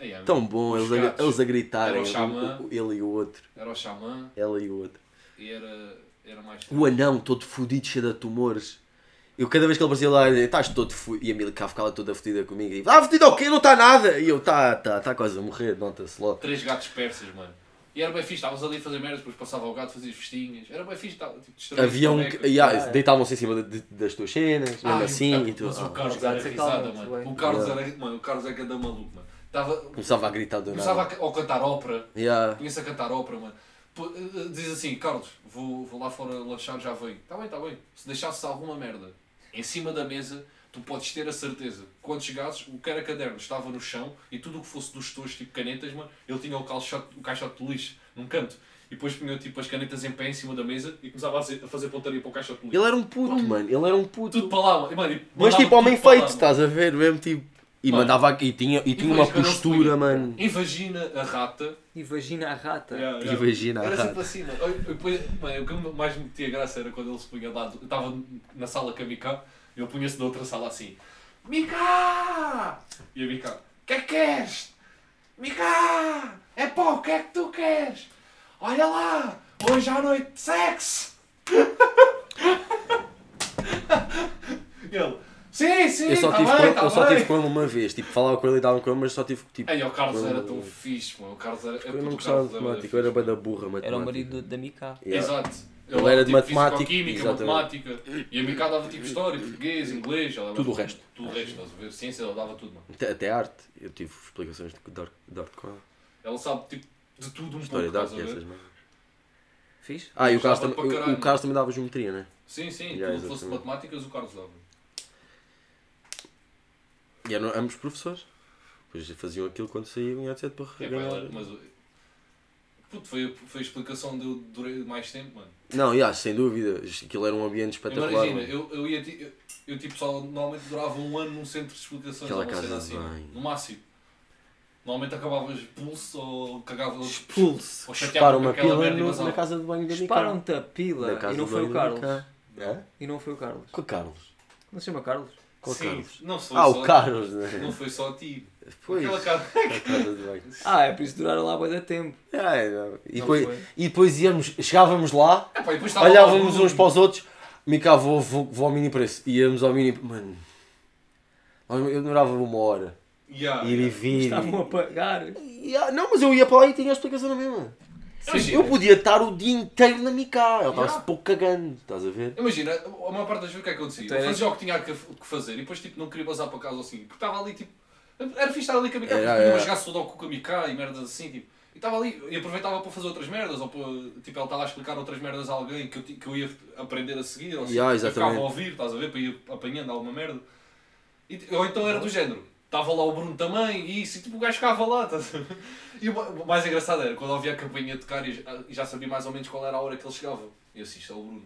É, Tão bom, eles a, eles a gritarem, Era o xamã. ele e o outro. Era o xamã Ela e o outro. e era, era mais. O anão todo fodido, cheio de tumores. Eu cada vez que ele aparecia lá, estás todo fodido. E a Milka ficava toda fodida comigo. E ah, fodido o quê? Não está nada. E eu, tá, tá, tá quase a morrer, nota-se logo. Três gatos persas, mano. E era bem fixe, estávamos ali a fazer merda, depois passava o gato, fazia as festinhas. Era bem fixe, estava tipo, distraído Havia um yeah, Ah, é. deitavam-se em cima de- de- das tuas cenas, mesmo Ai, assim. o- e tu, mas ah, o Carlos Os era é risada, mano. O Carlos Yeah. era, mano, o Carlos é cada maluco, mano. Tava, Começava a gritar do começava a, nada. ou cantar ópera. Yeah. Conheço a cantar ópera, mano. Eh, eh, Diz assim, Carlos, vou, vou lá fora lanchar, já venho. Está bem, está bem. Se deixasses alguma merda em cima da mesa, tu podes ter a certeza. Quando chegasses, o que era caderno estava no chão e tudo o que fosse dos tojos, tipo canetas, mano, ele tinha o caixote, o caixote de lixo num canto. E depois punha tipo as canetas em pé em cima da mesa e começava a fazer, a fazer pontaria para o caixa de polícia. Ele era um puto, mano. Ele era um puto. Tudo para lá, mano. Mano, Mas tipo homem feito, estás a ver? Mesmo tipo. E Mano. mandava aqui, e tinha, e tinha E uma postura, mano. Em vagina, a rata. E vagina a rata. Yeah, yeah. Imagina a Era rata. sempre assim, mano. Depois, O que mais me metia graça era quando ele se punha lá. Eu estava na sala com a Mika e ele punha-se na outra sala assim: Mika! E a Mika: O que é que queres? Mika! É pá, o que é que tu queres? Olha lá! Hoje à noite, sexo! E ele: Sim, sim, Eu só, tá tive, bem, com ele, tá eu só bem." tive com ele uma vez. Tipo, falava com ele e dava com ele, mas só tive tipo. Ei, o Carlos com era ele- tão fixe, mano. O Carlos era. Eu não gostava de matemática, eu era bem da burra matemática. Era o marido da Mika. Yeah. Exato. Ele dava, era de tipo, matemática, Química, exatamente. matemática. E a Mika dava tipo história, português, inglês. Ela Tudo o resto. Tudo o resto, estás a ver? Ciência, ela dava tudo, mano. Até, até arte. Eu tive explicações de, de, arte- de arte com ela. Ela sabe tipo de tudo um História pouco, de arte essas merdas. Fiz? Ah, e o Carlos, também, o, Carlos também dava geometria, né? Sim, sim. Tudo que fosse de matemáticas, o Carlos dava. E eram ambos professores. Depois faziam aquilo quando saíam e etc. para É, ganhar. mas. Puto, foi, foi a explicação de eu durei mais tempo, mano. Não, yeah, sem dúvida. Aquilo era um ambiente espetacular. Imagina, mano. eu, eu ia. Eu, eu, tipo só normalmente durava um ano num centro de explicações Aquela ou uma cena casa assim. banho. No máximo. Normalmente acabava expulso ou cagava. Expulso. Ou com uma pila no- na casa de banho da Mica. Disparam-te a pila. E não foi o Carlos. É? E não foi o Carlos. Com o Carlos. Não se chama Carlos? Qual Sim, Carlos? Não foi Ah, só o Carlos, né? Não foi só a ti. Pois. Aquela cara. Ah, é por isso que duraram lá bem da tempo. Ah, é. E, depois, e depois íamos, chegávamos lá, lá o olhávamos Bruno. uns para os outros, Mica, vou, vou, vou ao mini preço. Íamos ao mini. Mano. Eu demorava uma hora. Yeah, Ir e yeah. vir. Estavam a pagar. E, ah, não, mas eu ia para lá e tinha a explicação na mesma. Imagina, Eu podia estar o dia inteiro na Mica. Ela estava-se Yeah. pouco cagando, estás a ver? Imagina, a maior parte das vezes o que é que acontecia? Então fazia o que tinha que fazer e depois tipo, não queria bazar para casa ou assim. Porque estava ali tipo. Era fixe estar ali com a Miká, Era, porque tinha era. uma jogar sudoku com a Miká e merdas assim, tipo. E estava ali e aproveitava para fazer outras merdas, ou para, tipo, ela estava a explicar outras merdas a alguém que eu, que eu ia aprender a seguir, ou assim, Yeah, eu ficava a ouvir, estás a ver, para ir apanhando alguma merda. E, ou então era do género, estava lá o Bruno também, e isso, e tipo, o gajo ficava lá, estás a ver? E o ma- o mais engraçado era quando eu ouvia a campainha tocar e já- e já sabia mais ou menos qual era a hora que ele chegava. E eu assim, isto é o Bruno.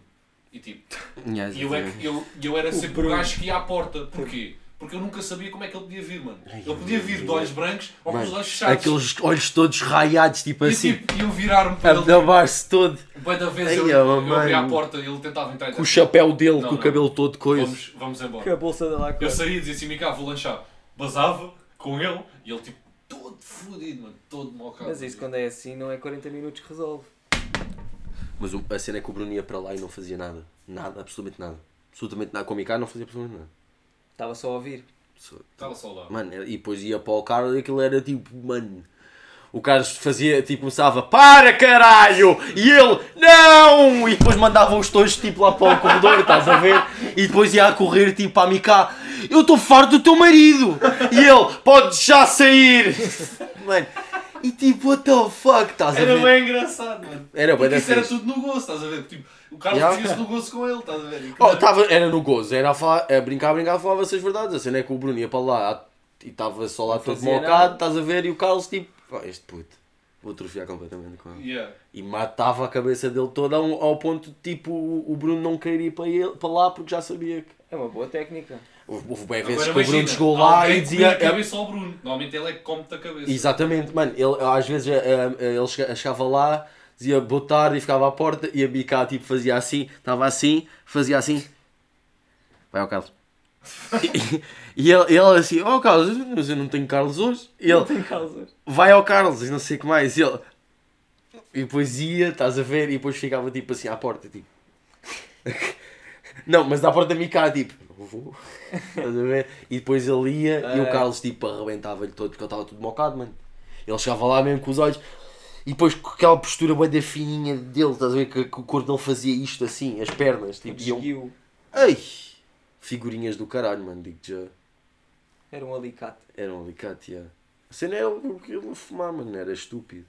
E tipo, e eu, é que- eu, eu era sempre o Bruno. gajo que ia à porta. Porquê? Porque eu nunca sabia como é que ele podia vir, mano. Ele podia vir de olhos brancos ou com os olhos fechados. Aqueles olhos todos raiados, tipo E assim, tipo, eu virar-me para ele. dabar-se todo, Bué da vez Ai, eu, oh, eu abria a mano. porta e ele tentava entrar. com o chapéu dele, Não, com o não. cabelo todo coisa. Vamos, vamos embora. Com a bolsa da lá Eu saía e dizia assim, Mica, vou lanchar. Basava com ele e ele tipo, todo fodido, mano. Todo mocado. Mas isso quando é assim não é 40 minutos que resolve. Mas o- a cena é que o Bruno ia para lá e não fazia nada. Nada, absolutamente nada. Absolutamente nada. Com o Mica não fazia absolutamente nada. Estava só a ouvir. Só- Estava só lá. Mano, era- e depois ia para o Carlos e aquilo era tipo, mano. O Carlos fazia, tipo, começava, para caralho! E ele, não! E depois mandava os dois, tipo, lá para o corredor, estás a ver? E depois ia a correr, tipo, a Miká, eu estou farto do teu marido! E ele, pode já sair! Mano, e tipo, what the fuck, estás a Era ver? bem engraçado, mano. Era bem isso era tudo no gozo, estás a ver? Tipo, o Carlos Yeah. fazia-se no gozo com ele, estás a ver? Oh, tava, era no gozo, era a, falar, a brincar, a brincar, falava-se as verdades. A cena é que o Bruno ia para lá e estava só lá todo mocado, estás a ver? E o Carlos, tipo, "Pá, este puto, vou atrofiar completamente com ele. Yeah. E matava a cabeça dele toda ao, ao ponto de, tipo, o Bruno não querer ir para, ele, para lá porque já sabia que. É uma boa técnica. Houve houve bem vezes Agora que o Bruno chegou lá e dizia. a cabeça ao Bruno. Normalmente ele é que come-te a cabeça. Exatamente, mano, ele, às vezes eh, eh, ele chega- chegava lá, dizia boa tarde e ficava à porta e a Bica tipo fazia assim, estava assim, fazia assim. Vai ao Carlos. E, e ele, ele assim, oh Carlos, mas eu não tenho Carlos hoje. E ele, Tem causas. vai ao Carlos e não sei o que mais. E ele. E depois ia, estás a ver, e depois ficava tipo assim à porta, tipo. Não, mas da porta me cá, tipo. "Não vou." Estás a ver? E depois ele ia e o É. Carlos tipo arrebentava-lhe todo porque ele estava tudo mocado, mano. Ele chegava lá mesmo com os olhos e depois com aquela postura bem da fininha dele, estás a ver? Que, que o corpo dele fazia isto assim, as pernas, tipo, iam. Desguiu. Ei! Figurinhas do caralho, mano, digo já. Era um alicate. Era um alicate, já. A cena era o que ele fumar, mano, era estúpido.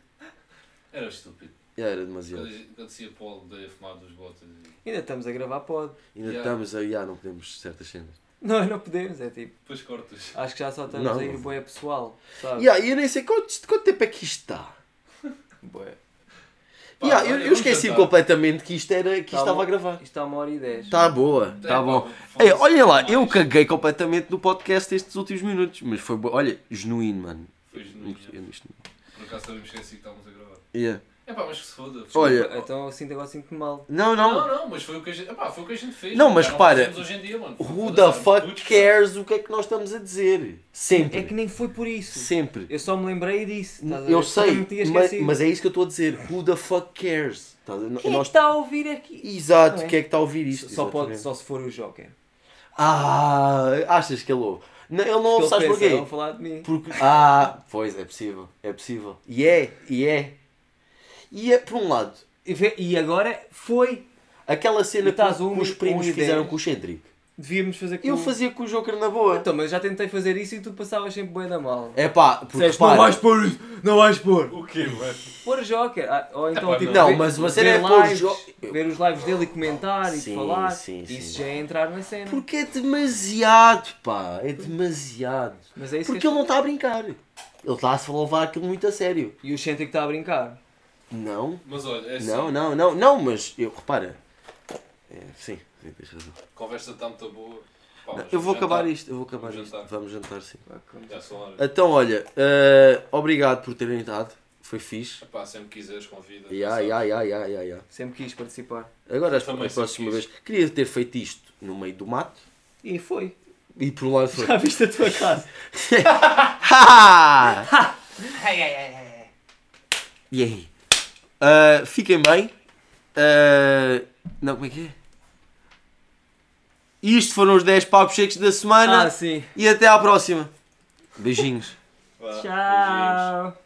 Era estúpido. Já era demasiado. Quando dizia de fumar dos botas. e- Ainda estamos a gravar pod. Ainda Yeah. estamos a. Já não podemos certas cenas. Não, não podemos. É tipo. Depois cortas. Acho que já só estamos Não. a ir boé pessoal. Sabe? Yeah, e eu nem sei quanto, quanto tempo é que isto está. Bué. Pá, Yeah, eu, eu esqueci jantar. completamente que isto, era, que isto Tá estava bom. a gravar. Isto está uma hora e dez. Está boa, É, está bom. pá, Ei, foda-se, olha lá, mais. eu caguei completamente no podcast estes últimos minutos, mas foi, olha, genuíno, mano. Foi genuíno. Por acaso também me esqueci que estávamos a gravar. Yeah. É pá, mas que se foda. Olha, Então assim agora sinto mal. não, Não, não. não, mas foi o que a gente, epá, foi o que a gente fez. Não, mas repara, fazemos hoje em dia, mano. Who the fuck cares o que é que nós estás a dizer? Sempre. É que nem foi por isso. Sempre. Eu só me lembrei disso. Eu sei, mas, mas é isso que eu estou a dizer. Who the fuck cares? Quem é que está a ouvir aqui? Exato, é? quem é que está a ouvir isto? Só, pode, só se for o Joker. Ah, achas que ele ouve? Não, ele não ouve, sabes porquê? Vão falar de mim. Porque, ah, pois, é possível, é possível. E é, e é. E é, por um lado, E E agora foi. aquela cena que, um os primos fizeram com o Centric. Devíamos fazer com Eu fazia com o Joker na boa. Então, mas eu já tentei fazer isso e tu passavas sempre bem da mal. É pá, porque repara, não vais pôr isso, não vais pôr. O quê, mano? Pôr Joker. Ah, ou então, Epá, tipo, não, ver- mas uma cena ver é pôr lives, Jo- ver os lives dele e comentar Sim, e falar. sim, Isso sim. já é entrar na cena. porque é demasiado, pá, é demasiado. Mas é isso Porque que ele não está a brincar. Ele está a levar aquilo muito a sério. E o Centric está a brincar. Não, Mas olha, é assim, não, não, não, não, mas eu, repara. É, sim, sim, tens razão. a conversa está muito boa. Pá, Não, mas eu vou jantar. acabar isto, eu vou acabar Vamos isto. jantar. Vamos jantar sim. Já são horas. Então, olha, eh, obrigado por terem estado. Foi fixe. Epá, sempre quiseres, convida. Ya, sabes? ya, ya, ya, ya, ya. Sempre quis participar. Agora, Também a próxima sempre vez, queria ter feito isto no meio do mato E foi. e por um lado foi. Já viste a tua casa? Ha! E aí? Ah, fiquem bem. Ah, não, como é que é? Isto foram os 10 papos secos da semana Ah, sim. e até à próxima. Beijinhos. Vá, beijinhos. Tchau.